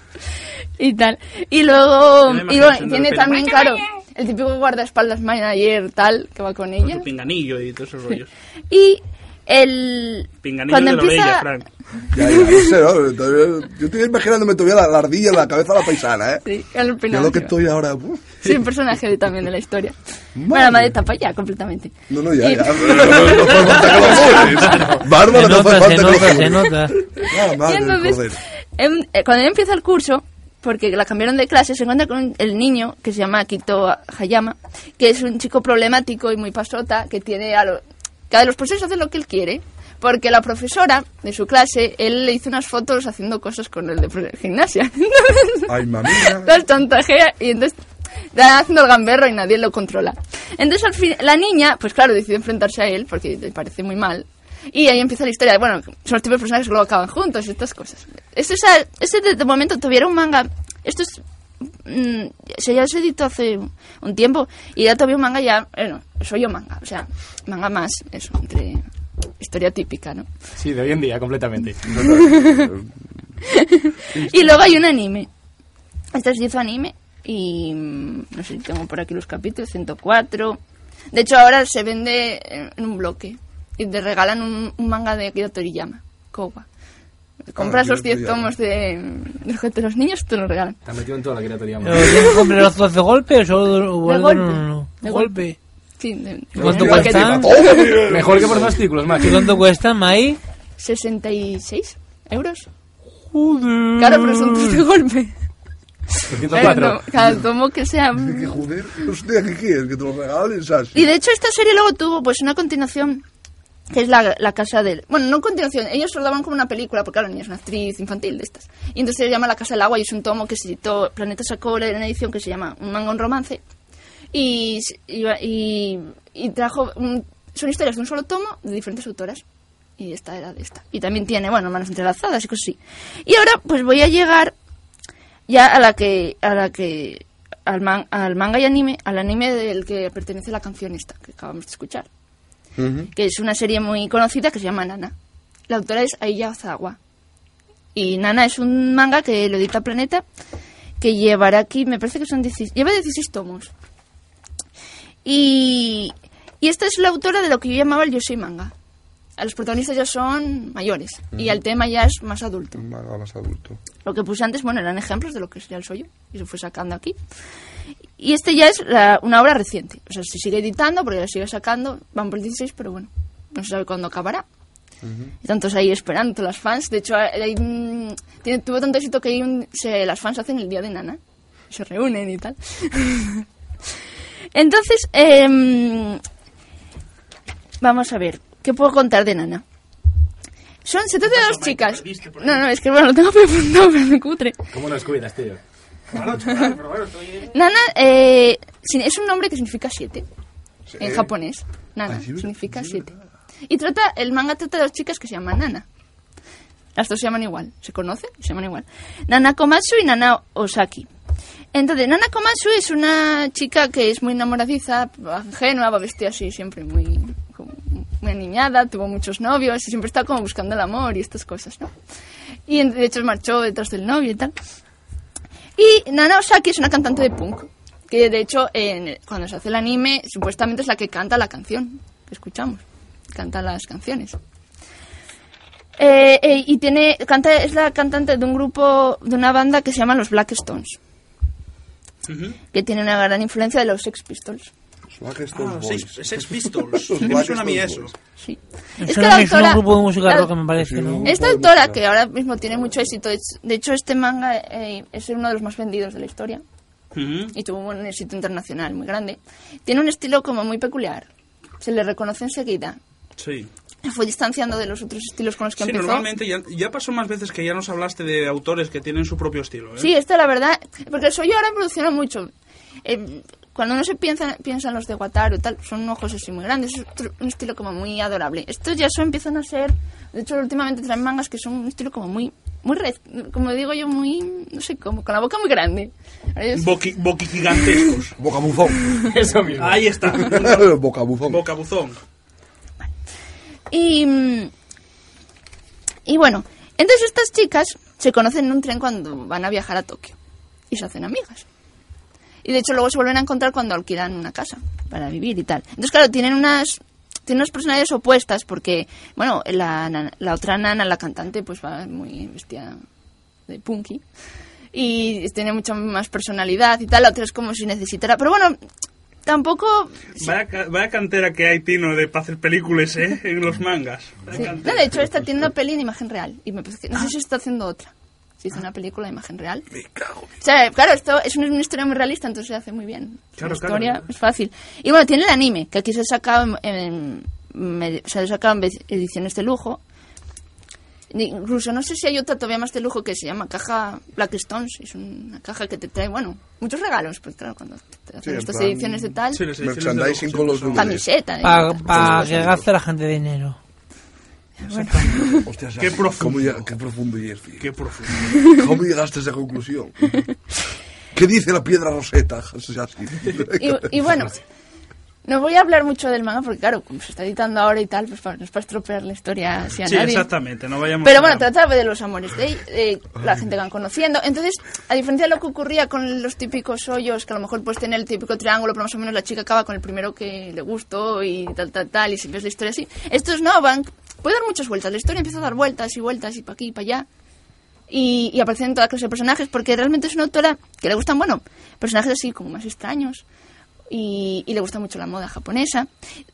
y tal. Y luego, Tiene y bueno, también, claro, el típico guardaespaldas manager tal, que va con Con ella. su pinganillo y todos esos rollos. Y el... Pinganillo Cuando de la orella, empieza... Frank. Ya, ya, no sé, ¿no? Todavía- Yo estoy imaginándome todavía la, la ardilla en la cabeza de la paisana, ¿eh? Sí, Yo peinado lo que estoy ahora... uf. Sí, un personaje de- también de la historia. Madre. Bueno, la madre tapa ya, completamente. No, no, ya, Y- ya. No, no, hace falta que lo pones. Bárbara, no hace falta que lo nota, se nota. Ah, entonces, em, eh, cuando ella empieza el curso, porque la cambiaron de clase, se encuentra con el niño que se llama Akito Hayama, que es un chico problemático y muy pasota, que tiene a lo, cada de los procesos hace lo que él quiere. Porque la profesora de su clase, él le hizo unas fotos haciendo cosas con el de gimnasia. [laughs] Ay, mamita. las chantajea y entonces está haciendo el gamberro y nadie lo controla. Entonces al fin, la niña, pues claro, decide enfrentarse a él porque le parece muy mal. Y ahí empieza la historia. Bueno, son los tipos de personajes que luego acaban juntos y estas cosas. Este, es a- este de, de momento tuviera un manga. Esto es. Mm, se ya se editó hace un tiempo y ya todavía un manga ya. Bueno, soy yo manga. O sea, manga más. Eso, entre. Historia típica, ¿no? Sí, de hoy en día, completamente. [laughs] Y luego hay un anime. Este se hizo anime y mm, no sé si tengo por aquí los capítulos, 104. De hecho ahora se vende en en un bloque y te regalan un, un manga de Akira Toriyama, Kowa. Compras Akira los 10 Toriyama. tomos de, de los te los niños te los regalan. Te has metido en toda la criatura. ¿Pero tienes que comprar los dos de golpe o solo De golpe. no, no, no. De golpe? Sí, de, ¿Cuánto de- cuestan? Mejor que por fascículos, más. ¿Y cuánto cuesta, Mai? 66 euros. Joder. Claro, pero son tres de golpe. Eh, 204. no, cada tomo que sea... ¿Qué joder? Hostia, ¿qué quieres? ¿Que te lo regalen? Y de hecho esta serie luego tuvo pues una continuación que es la, la casa del... Bueno, no continuación, ellos lo daban como una película, porque claro, ni es una actriz infantil de estas. Y entonces se llama La Casa del Agua y es un tomo que se editó, Planeta sacó una edición que se llama Un manga, un romance. Y, y, y- y trajo... un- son historias de un solo tomo de diferentes autoras. Y esta era de esta. Y también tiene, bueno, manos entrelazadas y cosas así. Y ahora pues voy a llegar ya a la que... A la que al, man- al manga y anime, al anime del que pertenece la canción esta que acabamos de escuchar Que es una serie muy conocida que se llama Nana. La autora es Aiya Ozawa. Y Nana es un manga que lo edita Planeta, que llevará aquí, me parece que son 16, lleva 16 tomos. Y, y esta es la autora de lo que yo llamaba el Yosei manga. A Los protagonistas ya son mayores y el tema ya es más adulto. Manga más adulto. Lo que puse antes, bueno, eran ejemplos de lo que sería el sollo y se fue sacando aquí. Y este ya es la- una obra reciente. O sea, se sigue editando porque la sigue sacando. Van por el 16, pero bueno, no se sabe cuándo acabará. Y tantos ahí esperando, las fans. De hecho, hay, tiene, tuvo tanto éxito que hay un- se- las fans hacen el día de Nana. Se reúnen y tal. [laughs] Entonces, em, vamos a ver. ¿Qué puedo contar de Nana? Son, se trata de dos chicas. No, no, es que bueno, lo tengo [laughs] apuntado, pero me cutre. ¿Cómo nos cuidas, tío? Nana eh, es un nombre que significa siete en japonés. Nana Ah, sí, significa siete. Y trata, el manga trata de dos chicas que se llaman Nana. Las dos se llaman igual, se conocen se llaman igual. Nana Komatsu y Nana Osaki. Entonces, Nana Komatsu es una chica que es muy enamoradiza, ingenua, va vestida así siempre muy, como muy aniñada, tuvo muchos novios y siempre está como buscando el amor y estas cosas, ¿no? Y de hecho marchó detrás del novio y tal. Y Nana Osaki es una cantante de punk, que de hecho en- cuando se hace el anime supuestamente es la que canta la canción que escuchamos, canta las canciones. Eh, eh, y tiene canta es la cantante de un grupo de una banda que se llama los Black Stones, que tiene una gran influencia de los Sex Pistols. Stone Ah. Sex, [laughs] Pistols. Sí. Es que es un grupo de música rock, me parece, Sí, ¿no? un- Esta autora, que ahora mismo tiene mucho éxito, de hecho este manga eh, es uno de los más vendidos de la historia Ujú. y tuvo un éxito internacional muy grande, tiene un estilo como muy peculiar. Se le reconoce enseguida. Sí. Se fue distanciando de los otros estilos con los que Sí, empezó. normalmente ya, ya pasó más veces que ya nos hablaste de autores que tienen su propio estilo. ¿eh? Sí, esta la verdad, porque el Soyo ahora evoluciona mucho. Eh, cuando uno se piensa, piensa en los de Wataru y tal, son ojos así muy grandes, es otro- un estilo como muy adorable. Estos ya son, empiezan a ser, de hecho últimamente traen mangas que son un estilo como muy, muy red, como digo yo, muy, no sé cómo, con la boca muy grande. Es- Boqui, boquigigantescos. [laughs] Boca buzón. Eso mismo. Ahí está. [laughs] Boca buzón. Bocabuzón. Y, mm, y bueno, entonces estas chicas se conocen en un tren cuando van a viajar a Tokio y se hacen amigas. Y de hecho luego se vuelven a encontrar cuando alquilan una casa para vivir y tal. Entonces, claro, tienen unas tienen unas personalidades opuestas porque, bueno, la, la otra nana, la cantante, pues va muy vestida de punky y tiene mucha más personalidad y tal. La otra es como si necesitara... Pero bueno, tampoco... Vaya, vaya cantera que hay, Tino, de para hacer películas, ¿eh? En los mangas. Sí. No, de hecho, esta tiene una peli en imagen real. Y me parece que- no sé si está haciendo otra. Si hizo una película de imagen real. Me cago. O sea, claro, esto es una, una historia muy realista, entonces se hace muy bien. Claro, la historia claro. es fácil. Y bueno, tiene el anime, que aquí se ha sacado en, en- me- se ha sacado en ediciones de lujo. Incluso no sé si hay otra todavía más de lujo que se llama caja Black Stones. Es una caja que te trae, bueno, muchos regalos. Pues claro, cuando te hacen en estas plan- ediciones de tal, Sí, las ediciones de Merchandising lujo con los siempre son- DVDs. camiseta. Para tal. pa que gaste la gente dinero. Hostia, Qué profundo. ¿Cómo, llega- qué profundo Qué profundo. ¿Cómo llegaste a esa conclusión? ¿Qué dice la piedra roseta? [laughs] O sea, así. y, y bueno, no voy a hablar mucho del manga porque, claro, como se está editando ahora y tal, pues para, no es para estropear la historia así a Sí, nadie. exactamente, no vayamos Pero a- bueno, trataba de los amores de, de la gente que van conociendo. Entonces, a diferencia de lo que ocurría con los típicos hoyos, que a lo mejor puedes tener el típico triángulo, pero más o menos la chica acaba con el primero que le gustó y tal, tal, tal, y si ves la historia así. Estos no, van, puede dar muchas vueltas. La historia empieza a dar vueltas y vueltas y para aquí y para allá. Y, y aparecen toda clase de personajes, porque realmente es una autora que le gustan, bueno, personajes así como más extraños. Y, y le gusta mucho la moda japonesa.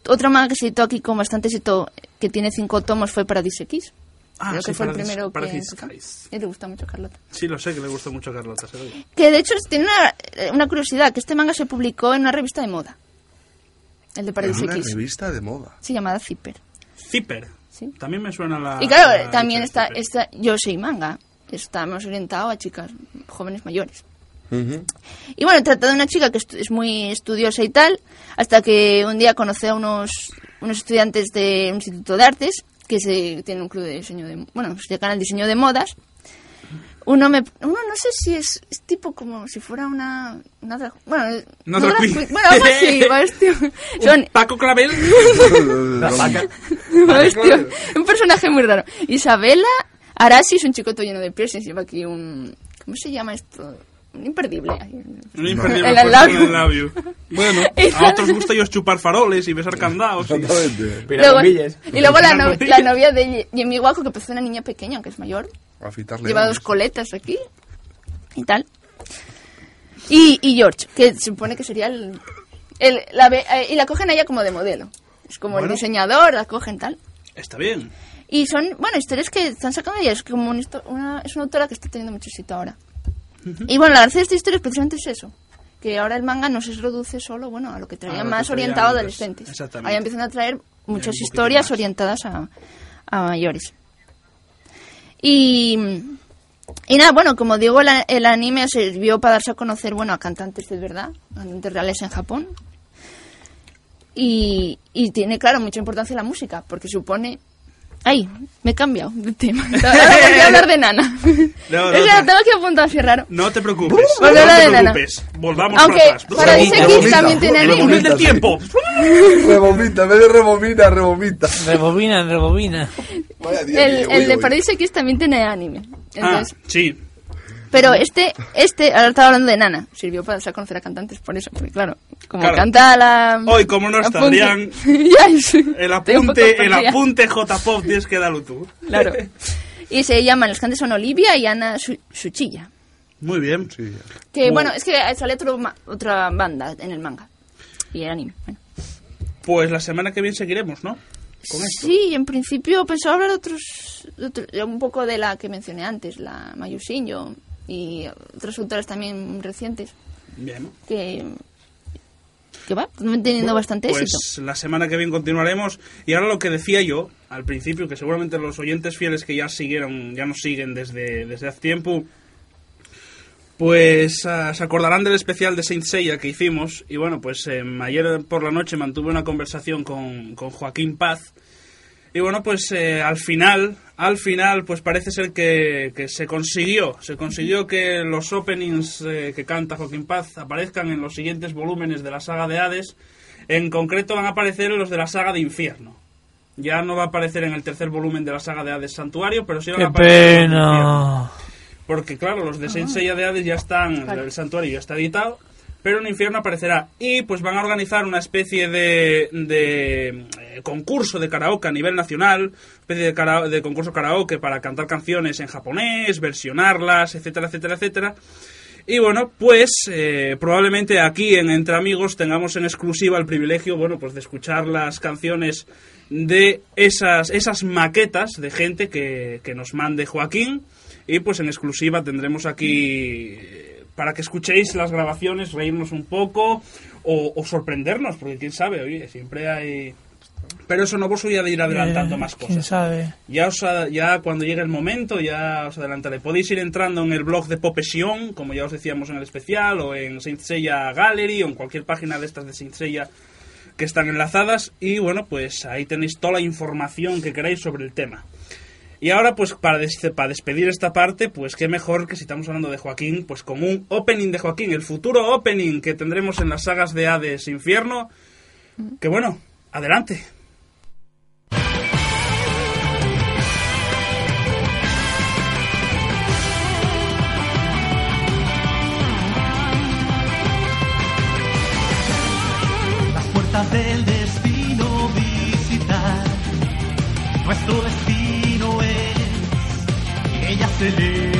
Otro manga que se editó aquí con bastante éxito, que tiene cinco tomos, fue Paradise Kiss. Ah, Creo sí, que fue el Paradise- primero que Paradise. Kiss. Y le gusta mucho a Carlota. Sí, lo sé que le gusta mucho a Carlota. se lo digo. Que de hecho tiene una, eh, una curiosidad, que este manga se publicó en una revista de moda. El de Paradise una Kiss. revista de moda. Sí, llamada Zipper. Zipper. Sí. También me suena la... y claro, la también está, está Yo soy manga. Está más orientado a chicas jóvenes mayores. Y bueno, trata de una chica que es muy estudiosa y tal, hasta que un día conoce a unos, unos estudiantes de un instituto de artes que se tienen un club de diseño de, bueno, se dedican al diseño de modas. Uno me, uno no sé si es, es tipo como si fuera una, una bueno, Una no drag drag queen. queen, bueno, algo así, [laughs] son, Paco Clavel. [laughs] Un personaje muy raro. Isabela Arasi es un chico todo lleno de piercings, lleva aquí un, ¿cómo se llama esto? Un imperdible. Un imperdible El puesto labio. en el labio. Bueno, [laughs] a otros gusta ellos chupar faroles y besar candados. y- Exactamente. Pero Luego- y luego la, no- la novia de Jimmy Waco, que parece una niña pequeña, aunque es mayor, Afitarle lleva dos coletas aquí y tal. Y, y George, que se supone que sería el... el- la ve- eh, y la cogen a ella como de modelo. Es como Bueno. el diseñador, la cogen tal. Está bien. Y son, bueno, historias que están sacando ella. Es como una, una- es una autora que está teniendo mucho éxito ahora. Y bueno, la gracia de esta historia es precisamente es eso. Que ahora el manga no se reduce solo, bueno, a lo que traía A lo que más orientado a adolescentes. exactamente. Ahí empiezan a traer muchas historias orientadas a, a mayores. Y, y nada, bueno, como digo, el, anime sirvió para darse a conocer, bueno, a cantantes de verdad, cantantes reales en Japón. Y, y tiene, claro, mucha importancia la música, porque supone... Ay, me he cambiado de tema. [laughs] Ahora voy a hablar de Nana. No, no, o sea, no. tengo que apuntar así raro. No te preocupes. Volver no te de Nana. preocupes. Volvamos Aunque para atrás. para Rebobina, X rebobina, también tiene El anime. túnel del tiempo. Rebomita, en vez de rebomina, rebomita. Rebobina, rebobina. Día que El, el de. Paradise X también tiene anime. Ah, sí. Pero este, este, ahora estaba hablando de Nana. Sirvió para conocer a cantantes por eso. Porque claro, como Claro. canta la... Hoy, como no la está punky- Adrián, ya, es- El apunte, el apunte J-Pop tienes que darlo tú. Claro. [laughs] Y se llaman, los cantantes son Olivia y Ana Su- Suchilla. Muy bien. Sí. Que bueno, es que sale otro ma- otra banda en el manga. Y el anime. Bueno. Pues la semana que viene seguiremos, ¿no? Con esto. Sí, en principio pensaba hablar de otros, de otro- un poco de la que mencioné antes, la Mayusinho y otros autores también recientes Bien. que que va teniendo bastante Pues éxito. la semana que viene continuaremos. Y ahora lo que decía yo al principio, que seguramente los oyentes fieles que ya siguieron, ya nos siguen desde, desde hace tiempo, pues ah, se acordarán del especial de Saint Seiya que hicimos. Y bueno, pues em, ayer por la noche mantuve una conversación con, con Joaquín Paz. Y bueno, pues eh, al final, al final, pues parece ser que, que se consiguió, se consiguió que los openings eh, que canta Joaquín Paz aparezcan en los siguientes volúmenes de la saga de Hades. En concreto van a aparecer en los de la saga de Infierno. Ya no va a aparecer en el tercer volumen de la saga de Hades Santuario, pero sí van a ¡Qué aparecer en infierno. Porque claro, los de Saint Seiya de Hades ya están, el santuario ya está editado, pero en Infierno aparecerá. Y pues van a organizar una especie de, de concurso de karaoke a nivel nacional, especie de, de concurso karaoke para cantar canciones en japonés, versionarlas, etcétera, etcétera, etcétera. Y bueno, pues eh, probablemente aquí en Entre Amigos tengamos en exclusiva el privilegio, bueno, pues de escuchar las canciones de esas, esas maquetas de gente que, que nos mande Joaquín. Y pues en exclusiva tendremos aquí eh, para que escuchéis las grabaciones, reírnos un poco o, o sorprendernos, porque quién sabe, oye, siempre hay... Pero eso no vos voy a ir adelantando Eh, más ¿Quién cosas. sabe? Ya, os ya cuando llegue el momento, ya os adelantaré. Podéis ir entrando en el blog de Popesion, como ya os decíamos en el especial, o en Saint Seiya Gallery, o en cualquier página de estas de Saint Seiya que están enlazadas. Y bueno, pues ahí tenéis toda la información que queráis sobre el tema. Y ahora, pues para, des- para despedir esta parte, pues qué mejor que si estamos hablando de Joaquín, pues con un opening de Joaquín, el futuro opening que tendremos en las sagas de Hades Infierno. Que bueno, adelante. Del destino visitar. Nuestro destino es que ellas se elevarán.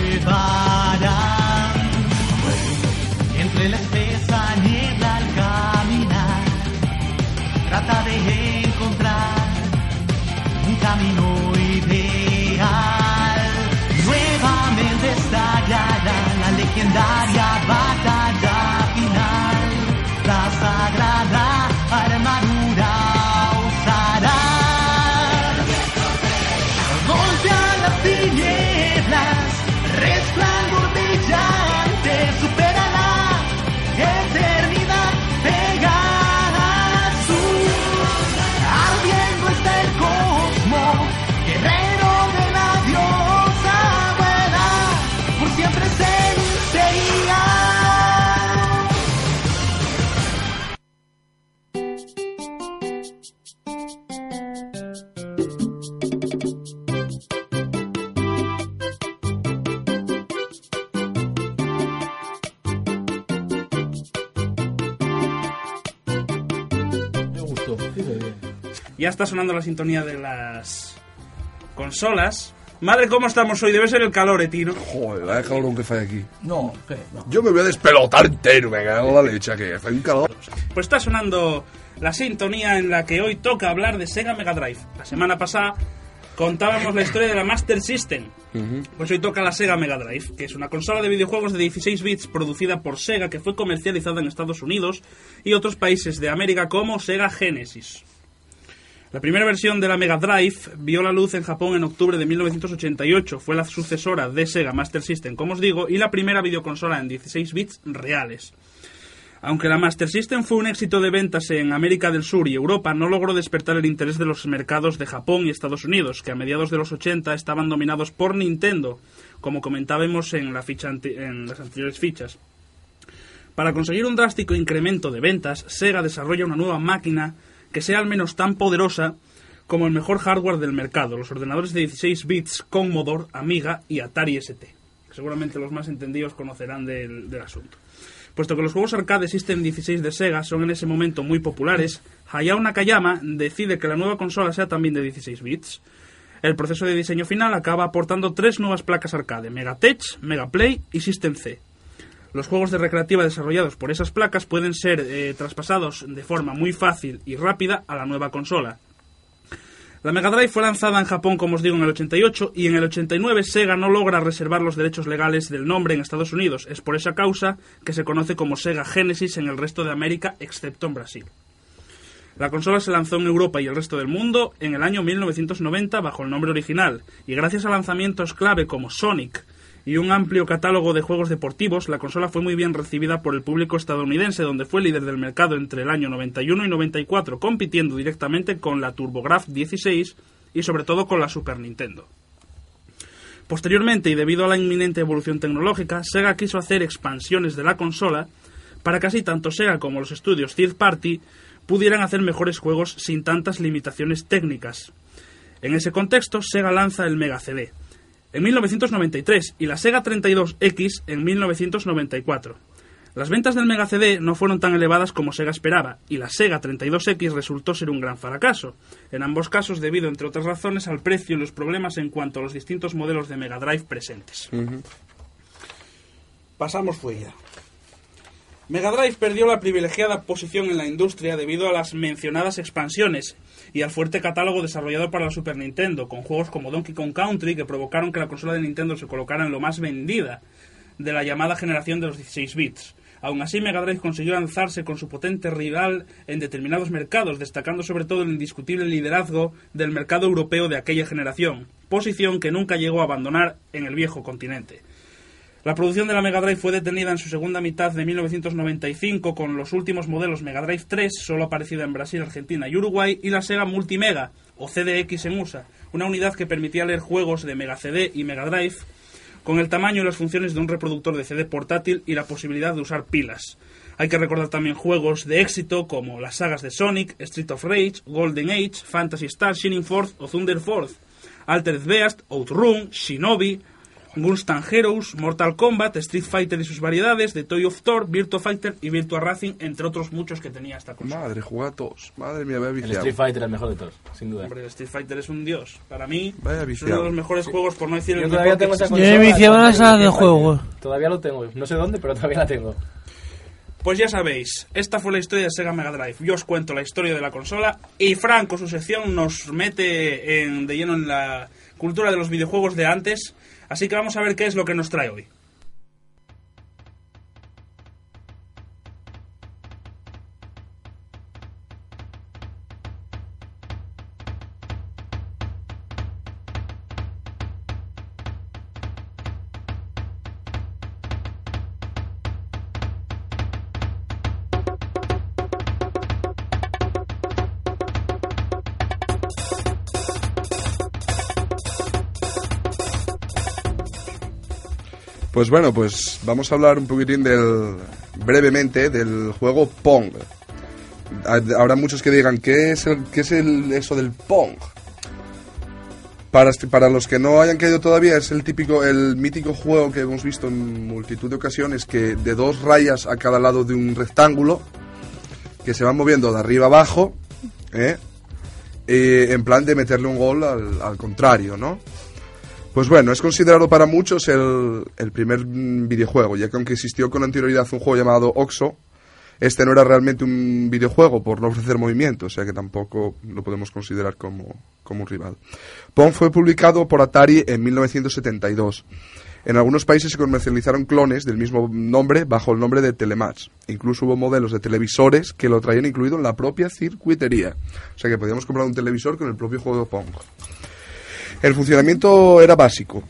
Está sonando la sintonía de las consolas. Madre, ¿cómo estamos hoy? Debe ser el calor, eh, Tino. Joder, vaya calor que falla aquí. No, ¿qué? No. Yo me voy a despelotar entero, me cago en la leche, que hace un calor. Pues está sonando la sintonía en la que hoy toca hablar de Sega Mega Drive. La semana pasada contábamos la historia de la Master System. Pues hoy toca la Sega Mega Drive, que es una consola de videojuegos de 16 bits producida por Sega que fue comercializada en Estados Unidos y otros países de América como Sega Genesis. La primera versión de la Mega Drive vio la luz en Japón en octubre de 1988. Fue la sucesora de Sega Master System, como os digo, y la primera videoconsola en 16 bits reales. Aunque la Master System fue un éxito de ventas en América del Sur y Europa, no logró despertar el interés de los mercados de Japón y Estados Unidos, que a mediados de los 80 estaban dominados por Nintendo, como comentábamos en, las anteriores fichas. Para conseguir un drástico incremento de ventas, Sega desarrolla una nueva máquina que sea al menos tan poderosa como el mejor hardware del mercado, los ordenadores de 16 bits Commodore, Amiga y Atari ST. Seguramente los más entendidos conocerán del, del asunto. Puesto que los juegos arcade System 16 de Sega son en ese momento muy populares, Hayao Nakayama decide que la nueva consola sea también de 16 bits. El proceso de diseño final acaba aportando tres nuevas placas arcade, Megatech, Megaplay y System C. Los juegos de recreativa desarrollados por esas placas pueden ser eh, traspasados de forma muy fácil y rápida a la nueva consola. La Mega Drive fue lanzada en Japón, como os digo, en el 88 y en el 89 Sega no logra reservar los derechos legales del nombre en Estados Unidos. Es por esa causa que se conoce como Sega Genesis en el resto de América, excepto en Brasil. La consola se lanzó en Europa y el resto del mundo en el año 1990 bajo el nombre original, y gracias a lanzamientos clave como Sonic y un amplio catálogo de juegos deportivos, la consola fue muy bien recibida por el público estadounidense, donde fue líder del mercado entre el año 91 y 94, compitiendo directamente con la TurboGrafx 16 y sobre todo con la Super Nintendo. Posteriormente, y debido a la inminente evolución tecnológica, Sega quiso hacer expansiones de la consola para que tanto Sega como los estudios third party pudieran hacer mejores juegos sin tantas limitaciones técnicas. En ese contexto, Sega lanza el Mega CD en 1993 y la Sega 32X en 1994. Las ventas del Mega CD no fueron tan elevadas como Sega esperaba, y la Sega 32X resultó ser un gran fracaso, en ambos casos debido, entre otras razones, al precio y los problemas en cuanto a los distintos modelos de Mega Drive presentes. Pasamos fuera. Mega Drive perdió la privilegiada posición en la industria debido a las mencionadas expansiones y al fuerte catálogo desarrollado para la Super Nintendo, con juegos como Donkey Kong Country que provocaron que la consola de Nintendo se colocara en lo más vendida de la llamada generación de los 16 bits. Aún así, Mega Drive consiguió alzarse con su potente rival en determinados mercados, destacando sobre todo el indiscutible liderazgo del mercado europeo de aquella generación, posición que nunca llegó a abandonar en el viejo continente. La producción de la Mega Drive fue detenida en su segunda mitad de 1995 con los últimos modelos Mega Drive 3, solo aparecida en Brasil, Argentina y Uruguay, y la Sega Multimega, o CDX en USA, una unidad que permitía leer juegos de Mega CD y Mega Drive con el tamaño y las funciones de un reproductor de CD portátil y la posibilidad de usar pilas. Hay que recordar también juegos de éxito como las sagas de Sonic, Street of Rage, Golden Age, Fantasy Star, Shining Force o Thunder Force, Altered Beast, Outrun, Shinobi, Gunstan Heroes, Mortal Kombat, Street Fighter y sus variedades, The Toy of Thor, Virtua Fighter y Virtua Racing, entre otros muchos que tenía esta consola. Madre, todos. Madre mía, vaya El viciado. Street Fighter es el mejor de todos, sin duda. Hombre, el Street Fighter es un dios. Para mí, Vaya es uno de los mejores juegos, por no decir Yo el todavía mejor que tengo esa existe. Yo he consola, viciado la sala de Fighter. juegos. Todavía lo tengo, no sé dónde, pero todavía la tengo. Pues ya sabéis, esta fue la historia de Sega Mega Drive. Yo os cuento la historia de la consola y Franco, su sección, nos mete en- de lleno en la cultura de los videojuegos de antes. Así que vamos a ver qué es lo que nos trae hoy. Pues bueno, pues vamos a hablar un poquitín del brevemente del juego Pong. Ha- Habrá muchos que digan, ¿qué es, el, qué es el, eso del Pong? Para, est- para los que no hayan caído todavía, es el típico, el mítico juego que hemos visto en multitud de ocasiones, que de dos rayas a cada lado de un rectángulo, que se van moviendo de arriba abajo, ¿eh? En plan de meterle un gol al contrario, ¿no? Pues bueno, es considerado para muchos el, el primer videojuego, ya que aunque existió con anterioridad un juego llamado Oxo, este no era realmente un videojuego por no ofrecer movimiento, o sea que tampoco lo podemos considerar como, como un rival. Pong fue publicado por Atari en 1972. En algunos países se comercializaron clones del mismo nombre bajo el nombre de Telematch. Incluso hubo modelos de televisores que lo traían incluido en la propia circuitería. O sea que podíamos comprar un televisor con el propio juego de Pong. El funcionamiento era básico.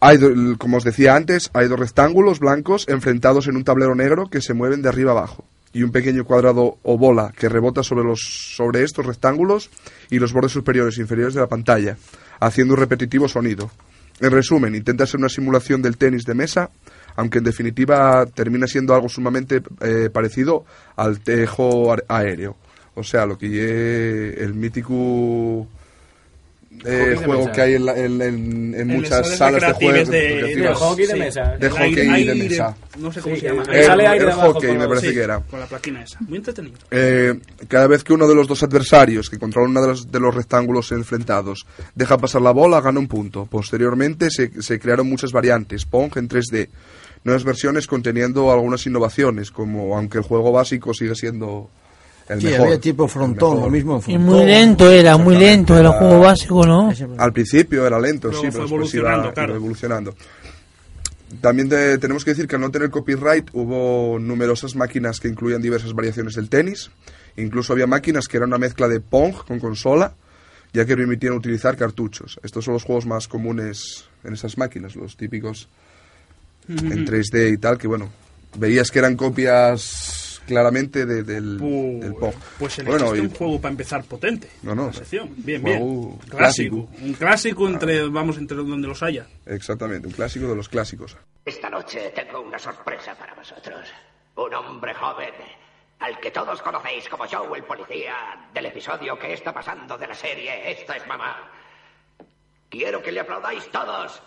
Hay, como os decía antes, hay dos rectángulos blancos enfrentados en un tablero negro que se mueven de arriba abajo y un pequeño cuadrado o bola que rebota sobre, los, sobre estos rectángulos y los bordes superiores e inferiores de la pantalla, haciendo un repetitivo sonido. En resumen, intenta ser una simulación del tenis de mesa, aunque en definitiva termina siendo algo sumamente eh, parecido al tejo aéreo. O sea, lo que lle- el mítico eh, juego que hay en, la- en- en- en muchas las salas de juego. recreativas de, de hockey de mesa. De hockey aire- y de aire- mesa. No sé cómo Sí, se llama. el- El, sale aire el de abajo hockey con me parece Sí, que era. Con la plaquina esa. Muy entretenido. Eh, cada vez que uno de los dos adversarios que controla uno de los, de los rectángulos enfrentados deja pasar la bola, gana un punto. Posteriormente se, se crearon muchas variantes, Pong en 3D, nuevas versiones conteniendo algunas innovaciones, como aunque el juego básico sigue siendo el Sí, mejor. había tipo frontón, lo mismo en Y frontón. muy lento era, muy lento era el juego básico, ¿no? Al principio era lento, Luego sí, fue pero después iba, evolucionando, iba claro. evolucionando. También de- tenemos que decir que al no tener copyright hubo numerosas máquinas que incluían diversas variaciones del tenis. Incluso había máquinas que eran una mezcla de Pong con consola, ya que permitían utilizar cartuchos. Estos son los juegos más comunes en esas máquinas, los típicos en 3D y tal, que bueno, veías que eran copias claramente de- del, Pues, del Pong. pues elegiste bueno, y- un juego para empezar potente. No, no. Bien, bien. Clásico. Un clásico entre, vamos, entre donde los haya. exactamente, un clásico de los clásicos. Esta noche tengo una sorpresa para vosotros. Un hombre joven, al que todos conocéis como Joe el policía, del episodio que está pasando de la serie Esto es mamá. Quiero que le aplaudáis todos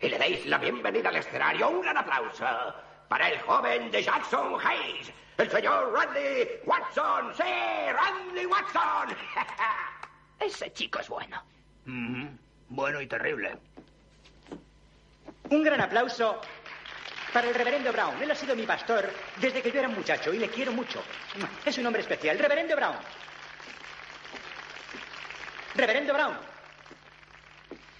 y le deis la bienvenida al escenario. Un gran aplauso para el joven de Jackson Hayes, el señor Randy Watson. ¡Sí, Randy Watson! [laughs] Ese chico es bueno. Bueno y terrible. Un gran aplauso para el reverendo Brown. Él ha sido mi pastor desde que yo era un muchacho y le quiero mucho. Es un hombre especial. Reverendo Brown. Reverendo Brown.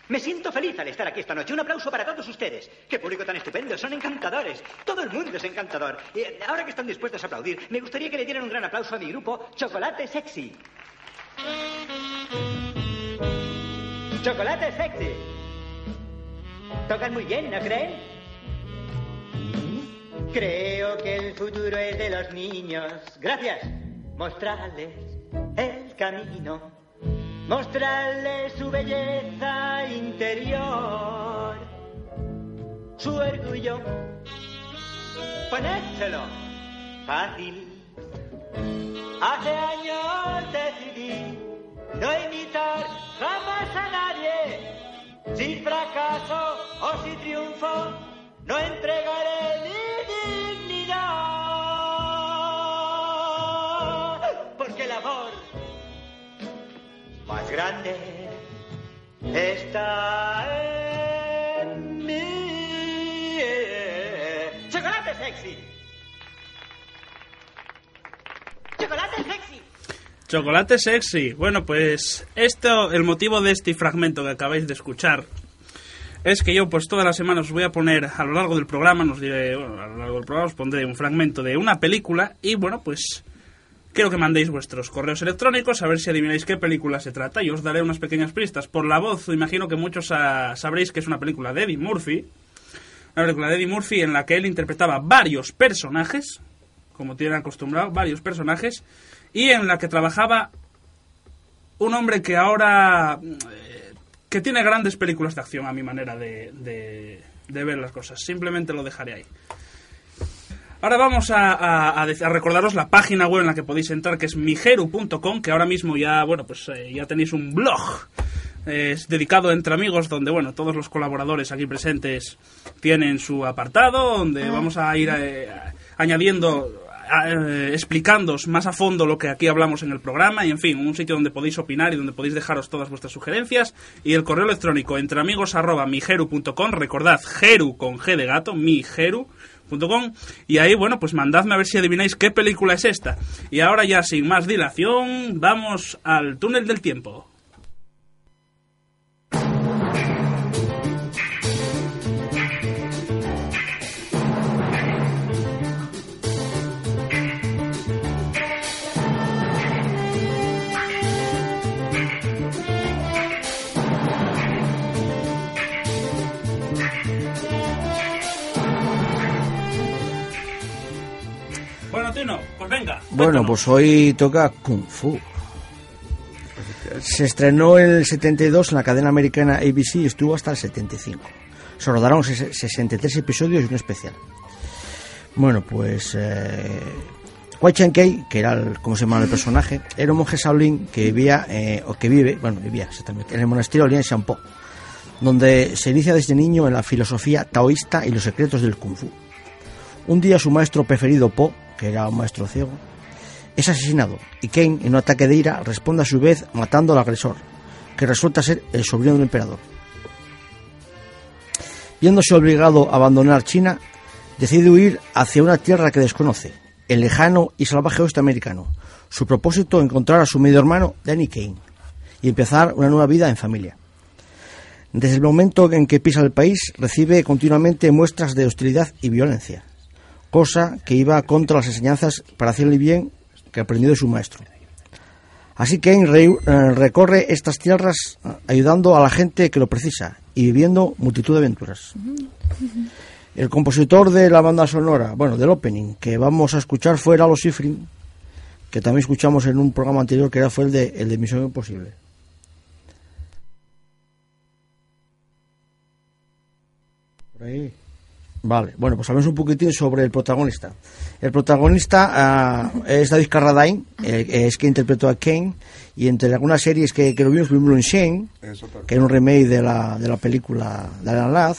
Me siento feliz al estar aquí esta noche. Un aplauso para todos ustedes. Qué público tan estupendo. Son encantadores. Todo el mundo es encantador. Eh, ahora que están dispuestos a aplaudir, me gustaría que le dieran un gran aplauso a mi grupo Chocolate Sexy. Chocolate Sexy. Tocan muy bien, ¿no creen? Creo que el futuro es de los niños. Gracias. Mostrarles el camino. Mostrarles su belleza interior. Su orgullo. Ponérselo. Fácil. Hace años decidí no imitar jamás a nadie. Si fracaso o si triunfo, no entregaré mi dignidad. Porque el amor más grande está en mí. ¡Chocolate sexy! ¡Chocolate sexy! Chocolate sexy. Bueno, pues esto, el motivo de este fragmento que acabáis de escuchar es que yo pues todas las semanas os voy a poner a lo largo del programa, nos diré, bueno, a lo largo del programa os pondré un fragmento de una película y bueno, pues quiero que mandéis vuestros correos electrónicos a ver si adivináis qué película se trata y os daré unas pequeñas pistas. Por la voz, imagino que muchos ah, sabréis que es una película de Eddie Murphy, una película de Eddie Murphy en la que él interpretaba varios personajes, como tienen acostumbrado, varios personajes, y en la que trabajaba un hombre que ahora eh, que tiene grandes películas de acción a mi manera de, de- de ver las cosas. Simplemente lo dejaré ahí. Ahora vamos a, recordaros la página web en la que podéis entrar, que es mijeru.com, que ahora mismo ya, bueno, pues eh, ya tenéis un blog eh, es dedicado entre amigos, donde, bueno, todos los colaboradores aquí presentes tienen su apartado, donde vamos a ir eh, añadiendo, eh, explicándoos más a fondo lo que aquí hablamos en el programa, y en fin, un sitio donde podéis opinar y donde podéis dejaros todas vuestras sugerencias, y el correo electrónico entre amigos arroba mijeru.com, recordad, Geru con G de gato, mijeru com, y ahí, bueno, pues mandadme a ver si adivináis qué película es esta. Y ahora ya sin más dilación, vamos al túnel del tiempo. Pues. Bueno, pues hoy toca Kung Fu. Se estrenó en el 72 en la cadena americana ABC y estuvo hasta el 75. Se rodaron ses- 63 episodios y un especial. Bueno, pues eh, Wai Chen Kei, que era el, como se llama el personaje, era un monje Shaolin que vivía, eh, o que vive, bueno, vivía exactamente, en el monasterio Lien Shanpo, donde se inicia desde niño en la filosofía taoísta y los secretos del Kung Fu. Un día su maestro preferido Po, que era un maestro ciego, es asesinado y Kane, en un ataque de ira, responde a su vez matando al agresor, que resulta ser el sobrino del emperador. Viéndose obligado a abandonar China, decide huir hacia una tierra que desconoce, el lejano y salvaje oeste americano. Su propósito, encontrar a su medio hermano, Danny Kane, y empezar una nueva vida en familia. Desde el momento en que pisa el país, recibe continuamente muestras de hostilidad y violencia, cosa que iba contra las enseñanzas para hacerle bien que aprendió de su maestro. Así que eh, recorre estas tierras eh, ayudando a la gente que lo precisa y viviendo multitud de aventuras. El compositor de la banda sonora, bueno, del opening, que vamos a escuchar fue Lalo Schifrin, que también escuchamos en un programa anterior que era fue el de, el de Misión Imposible. Por ahí. Vale, bueno, pues hablemos un poquitín sobre el protagonista. El protagonista ah, es David Carradine, eh, es que interpretó a Kane, y entre algunas series que, que lo vimos, vimos en Shane, que era un remake de la, de la película de Alan Ladd.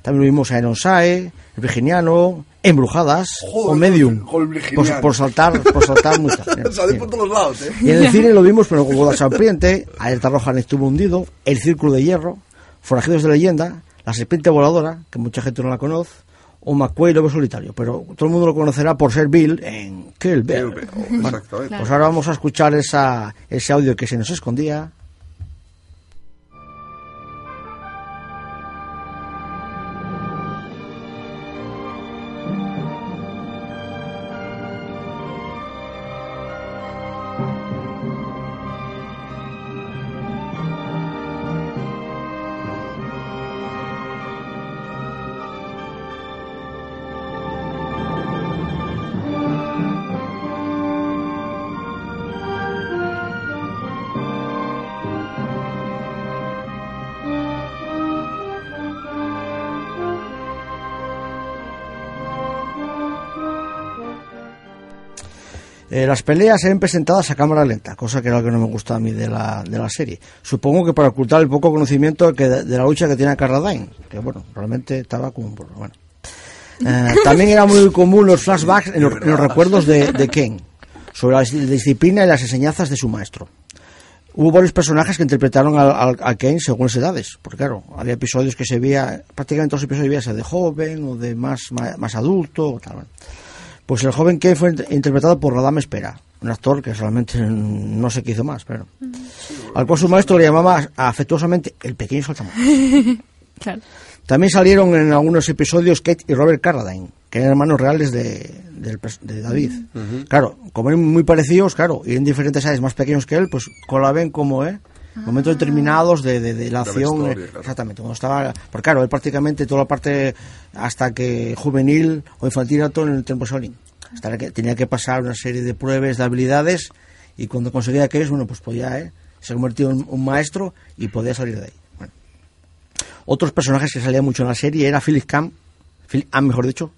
También lo vimos a Iron Sae, El Virginiano, Embrujadas o Medium. joder, por, saltar, por saltar [laughs] muchas. Sale por todos lados, ¿eh? Y en el cine lo vimos, pero con Boda Serpiente, Alerta Roja en Estuvo Hundido, El Círculo de Hierro, Forajidos de Leyenda, La Serpiente Voladora, que mucha gente no la conoce, o McQuay Lobo Solitario, pero todo el mundo lo conocerá por ser Bill en Kill Bill. Kill Bill, Bueno, exactamente. pues ahora vamos a escuchar esa, ese audio que se nos escondía. Eh, las peleas eran presentadas a cámara lenta, cosa que era lo que no me gusta a mí de la, de la serie. Supongo que para ocultar el poco conocimiento que de, de la lucha que tenía Carradine, que bueno, realmente estaba como un burro. Bueno. Eh, [laughs] también era muy común los flashbacks en los, en los recuerdos de, de Ken sobre la dis- disciplina y las enseñanzas de su maestro. Hubo varios personajes que interpretaron al- a, Ken según las edades, porque claro, había episodios que se veía, prácticamente todos los episodios veías de joven o de más, más, más adulto o tal. bueno. Pues el joven Ken fue int- interpretado por Radame Espera, un actor que realmente no sé qué hizo más, pero al cual su maestro le llamaba afectuosamente el pequeño saltamontes. [laughs] Claro. También salieron en algunos episodios Kate y Robert Carradine, que eran hermanos reales de, David. Claro, como eran muy parecidos, claro, y en diferentes áreas más pequeños que él, pues colaben como, ¿eh? Momentos determinados de, de- de la De la acción. historia, eh, claro. Exactamente, cuando estaba. Porque claro, él prácticamente toda la parte hasta que juvenil o infantil era todo en el tiempo Solin. Hasta que tenía que pasar una serie de pruebas, de habilidades, y cuando conseguía que es, bueno, pues podía, ¿eh? Se convirtió en un maestro y podía salir de ahí. Bueno. Otros personajes que salían mucho en la serie era Philip Camp, Philip Am, mejor dicho,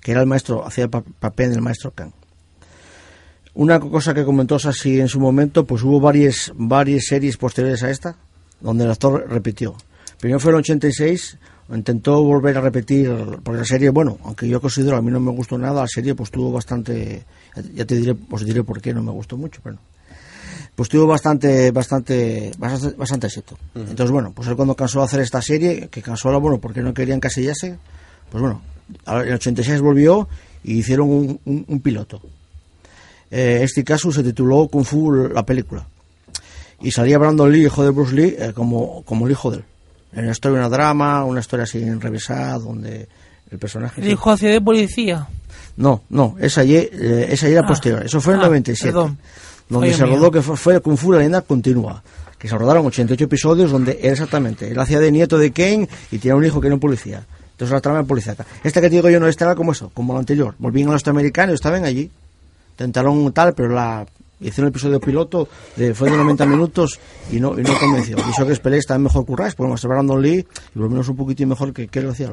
que era el maestro, hacía el pa- papel del maestro Khan. Una cosa que comentó así en su momento, pues hubo varias, varias series posteriores a esta, donde el actor repitió. Primero fue en el 86, intentó volver a repetir, porque la serie, bueno, aunque yo considero, a mí no me gustó nada, la serie pues tuvo bastante, ya te diré, os diré por qué no me gustó mucho, pero pues tuvo bastante bastante bastante, bastante éxito. Entonces, bueno, pues él cuando cansó de hacer esta serie, que cansó la bueno porque no quería encasillarse, pues bueno, en el 86 volvió y hicieron un, un- un piloto. Eh, este caso se tituló Kung Fu la película. Y salía Brandon Lee, hijo de Bruce Lee, eh, como, como el hijo de él. En una historia, una drama, una historia así enrevesada, donde el personaje... El hijo hacía de policía. No, no, esa ya, eh, esa ya era Ah, posterior. Eso fue en ah, 97. perdón. Donde se mío. rodó que fue, fue Kung Fu la leyenda continua. Que se rodaron 88 episodios donde era exactamente. Él hacía de nieto de Kane y tenía un hijo que era un policía. Entonces la trama policíaca. Esta que te digo yo no esta era como eso, como la anterior. Volvían a los americanos, estaban allí. Intentaron tal, pero la hicieron el episodio piloto, de, fue de 90 minutos y no, y no convenció. Y eso que es pelea está mejor curráis, porque se Brandon Lee y por lo menos un poquitín mejor que, que él hacía.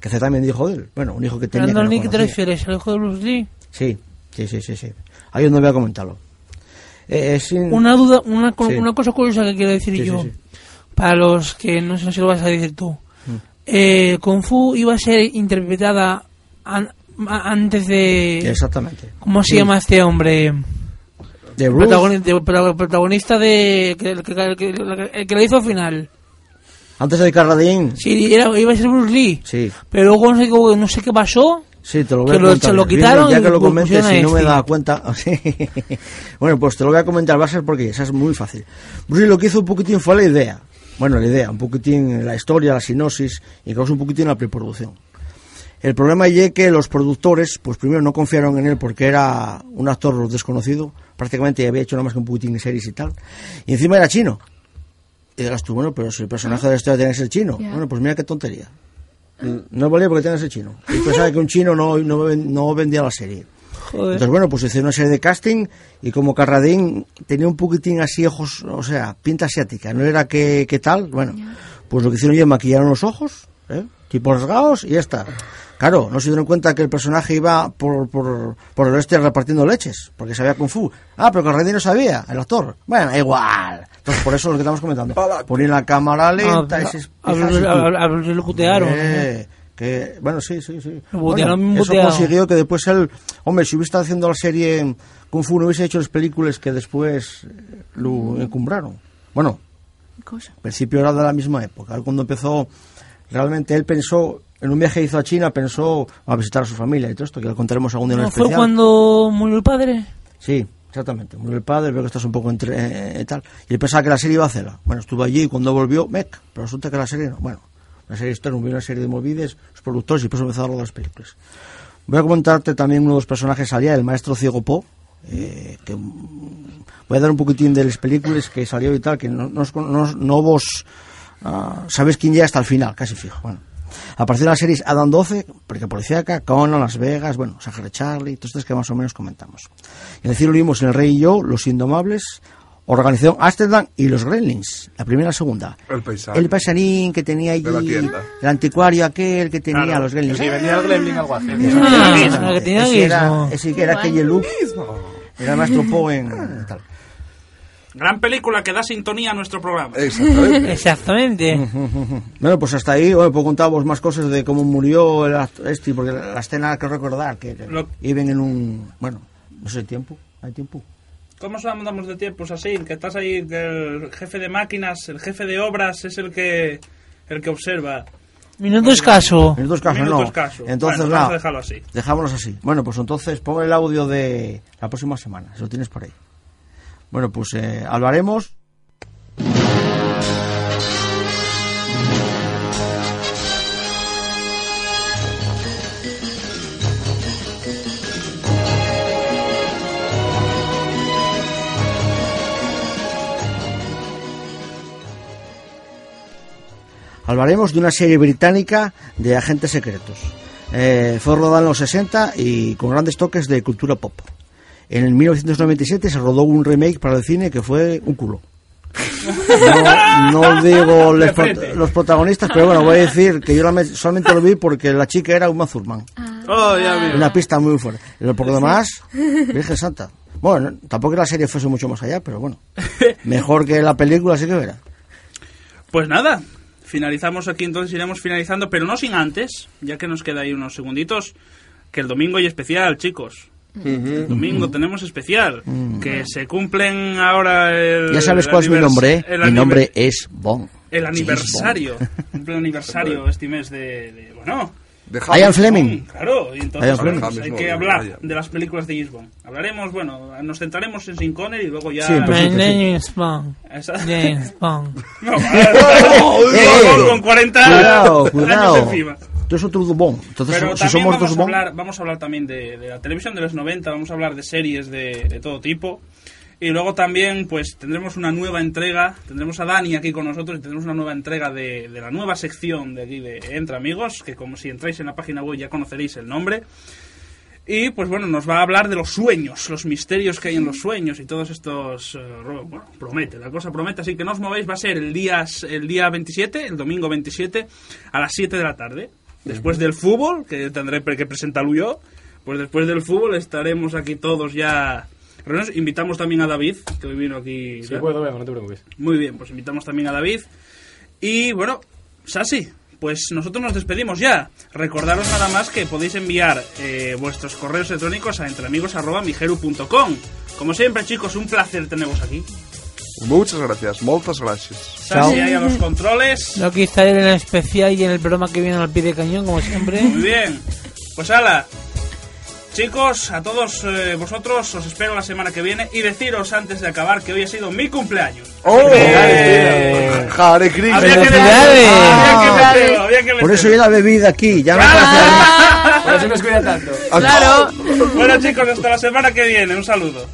Que hace también dijo de él. Bueno, un hijo que tenía. Brandon no Lee, ¿qué te refieres? ¿El hijo de Bruce Lee? Sí, sí, sí, sí, sí. Ahí donde voy a comentarlo. Eh, eh, sin- Una duda, una, co- Sí. una cosa curiosa que quiero decir Sí, yo, sí. para los que no sé si lo vas a decir tú. Mm. Eh, Kung Fu iba a ser interpretada an- a- antes de... Exactamente. ¿Cómo se llama este hombre? De Bruce. Protagoni- de- pro- protagonista de... que- que- que- que- el que lo hizo al final. Antes de Carradine. Sí, era, iba a ser Bruce Lee. Sí, Pero luego no sé, qué- no sé qué pasó. sí, te lo voy Que a lo- comentar. se lo quitaron ya que lo pusieron si no me este. da cuenta. [laughs] Bueno, pues te lo voy a comentar, va a ser porque esa es muy fácil. Bruce Lee lo que hizo un poquitín fue la idea. Bueno, la idea, un poquitín la historia, la sinopsis y causó un poquitín la preproducción. El problema es que los productores, pues primero no confiaron en él porque era un actor desconocido, prácticamente había hecho nada más que un poquitín de series y tal, y encima era chino. Y dirás tú, bueno, pero si el personaje de la historia tiene que ser chino, bueno, pues mira qué tontería. No valía porque tenía que ser chino. Y pensaba que un chino no, no, no vendía la serie. Joder. Entonces, bueno, pues hicieron una serie de casting y como Carradín tenía un poquitín así ojos, o sea, pinta asiática, no era que, que tal, bueno, pues lo que hicieron ya maquillaron los ojos, ¿eh? tipo rasgados y ya está. Claro, no se dieron cuenta que el personaje iba por, por, por el oeste repartiendo leches, porque sabía Kung Fu. Ah, pero que el rey no sabía, el actor. Bueno, igual. Entonces, por eso es lo que estamos comentando. Poner la cámara lenta, Ah, ese a- a- a- a- lo putearon, Eh, que, bueno, sí, sí, sí. Bueno, eso consiguió que después él, hombre, si hubiese estado haciendo la serie Kung Fu, no hubiese hecho las películas que después eh, lo encumbraron. Bueno, Cosa. al principio era de la misma época. Cuando empezó, realmente él pensó, en un viaje que hizo a China, pensó a visitar a su familia y todo esto, que lo contaremos algún día en ¿No el fue especial. cuando murió el padre? Sí, exactamente. Murió el padre, veo que estás un poco entre eh, tal. Y él pensaba que la serie iba a hacerla. Bueno, estuvo allí y cuando volvió, mec, pero resulta que la serie no. Bueno, la serie historia, hubo una serie de movides, los productores y después empezaron a rodar las películas. Voy a comentarte también uno de los personajes salía, el maestro Ciego Po, eh, que mm, voy a dar un poquitín de las películas que salió y tal, que no, no, no, no vos ah, sabéis quién ya hasta el final, casi fijo. Bueno, apareció en las series Adam 12, porque Policíaca, Conan, Las Vegas, bueno, Sangre Charlie, todas estas que más o menos comentamos. En el cielo vimos El Rey y yo, Los Indomables, Organización Amsterdam y Los Gremlins, la primera y la segunda. El paisaje. El paisanín que tenía allí, De la tienda. el anticuario aquel que tenía Claro, los Gremlins. Si venía el Gremlin algo así. Ah, que tenía ese era, ese que era aquel look. Era el maestro Poe en tal. Gran película que da sintonía a nuestro programa. Exactamente. [laughs] Exactamente. [laughs] Bueno, pues hasta ahí, bueno, pues contábamos más cosas de cómo murió el este, porque la escena que recordar, que Lo- iban en un, bueno, no sé, tiempo, hay tiempo. ¿Cómo andamos de tiempos así? Que estás ahí, que el jefe de máquinas, el jefe de obras es el que el que observa. Minuto escaso. En dos casos Minuto no. escaso. Entonces, Bueno, así. Dejámoslos así. Bueno, pues entonces pon el audio de la próxima semana, si lo tienes por ahí. Bueno, pues eh, hablaremos. Hablaremos de una serie británica de agentes secretos. Eh, fue rodada en los 60 y con grandes toques de cultura pop. En el 1997 se rodó un remake para el cine que fue un culo. No, no digo [laughs] los, pro- frente. los protagonistas, pero bueno, voy a decir que yo la me- solamente lo vi porque la chica era Uma Thurman. Oh, ya veo. Una pista muy fuerte. Pero por lo demás, [laughs] Virgen Santa. Bueno, no- tampoco que la serie fuese mucho más allá, pero bueno. [laughs] Mejor que la película, sí que verá. Pues nada, finalizamos aquí entonces, iremos finalizando, pero no sin antes, ya que nos queda ahí unos segunditos, que el domingo hay especial, chicos. El domingo tenemos especial, que se cumplen ahora el... Ya sabes el cuál es mi nombre, ¿eh? Mi nombre es Bon. El James aniversario, cumple [laughs] el aniversario este mes de, de- bueno, De Bond. Ian Fleming. Claro, y entonces Ian Fleming. pues, hay James que Bond, hablar de las películas de James Bond. Hablaremos, bueno, nos centraremos en Sin Connery y luego ya... Sí, pues is Bond. Esa- James Bond. [laughs] No, vale. [laughs] Con 40 Cuidado, años cuidado. encima. Tú eres otro Bon. Entonces, Pero si somos vamos, dos a Bon. hablar, vamos a hablar también de, de la televisión de los 90, vamos a hablar de series de, de todo tipo. Y luego también, pues tendremos una nueva entrega, tendremos a Dani aquí con nosotros y tendremos una nueva entrega de, de la nueva sección de aquí de Entre Amigos, que como si entráis en la página web ya conoceréis el nombre. Y pues bueno, nos va a hablar de los sueños, los misterios que hay en los sueños y todos estos... eh, bueno, promete, la cosa promete, así que no os movéis, va a ser el día, el día 27, el domingo 27, a las 7 de la tarde. Después del fútbol, que tendré que presentarlo yo, pues después del fútbol estaremos aquí todos ya... reunidos. Invitamos también a David, que hoy vino aquí. Sí, puedo, no te preocupes. Muy bien, pues invitamos también a David. Y bueno, Sasi, pues nosotros nos despedimos ya. Recordaros nada más que podéis enviar eh, vuestros correos electrónicos a entreamigos.migeru.com. Como siempre, chicos, un placer teneros aquí. Muchas gracias, moltes gràcies. Sasi ahí a los controles. Aquí estaré en el especial y en el programa que viene al pie de cañón, como siempre. Muy bien. Pues ala. Chicos, a todos eh, vosotros os espero la semana que viene y deciros antes de acabar que hoy ha sido mi cumpleaños. ¡Oh! Eh, Hare Krishna. había que ¡Felicidades! había que meterlo, había que Por eso meterlo. yo la bebida aquí, ya me parece... [laughs] Por eso nos cuida tanto. Claro. Bueno chicos, hasta la semana que viene. Un saludo.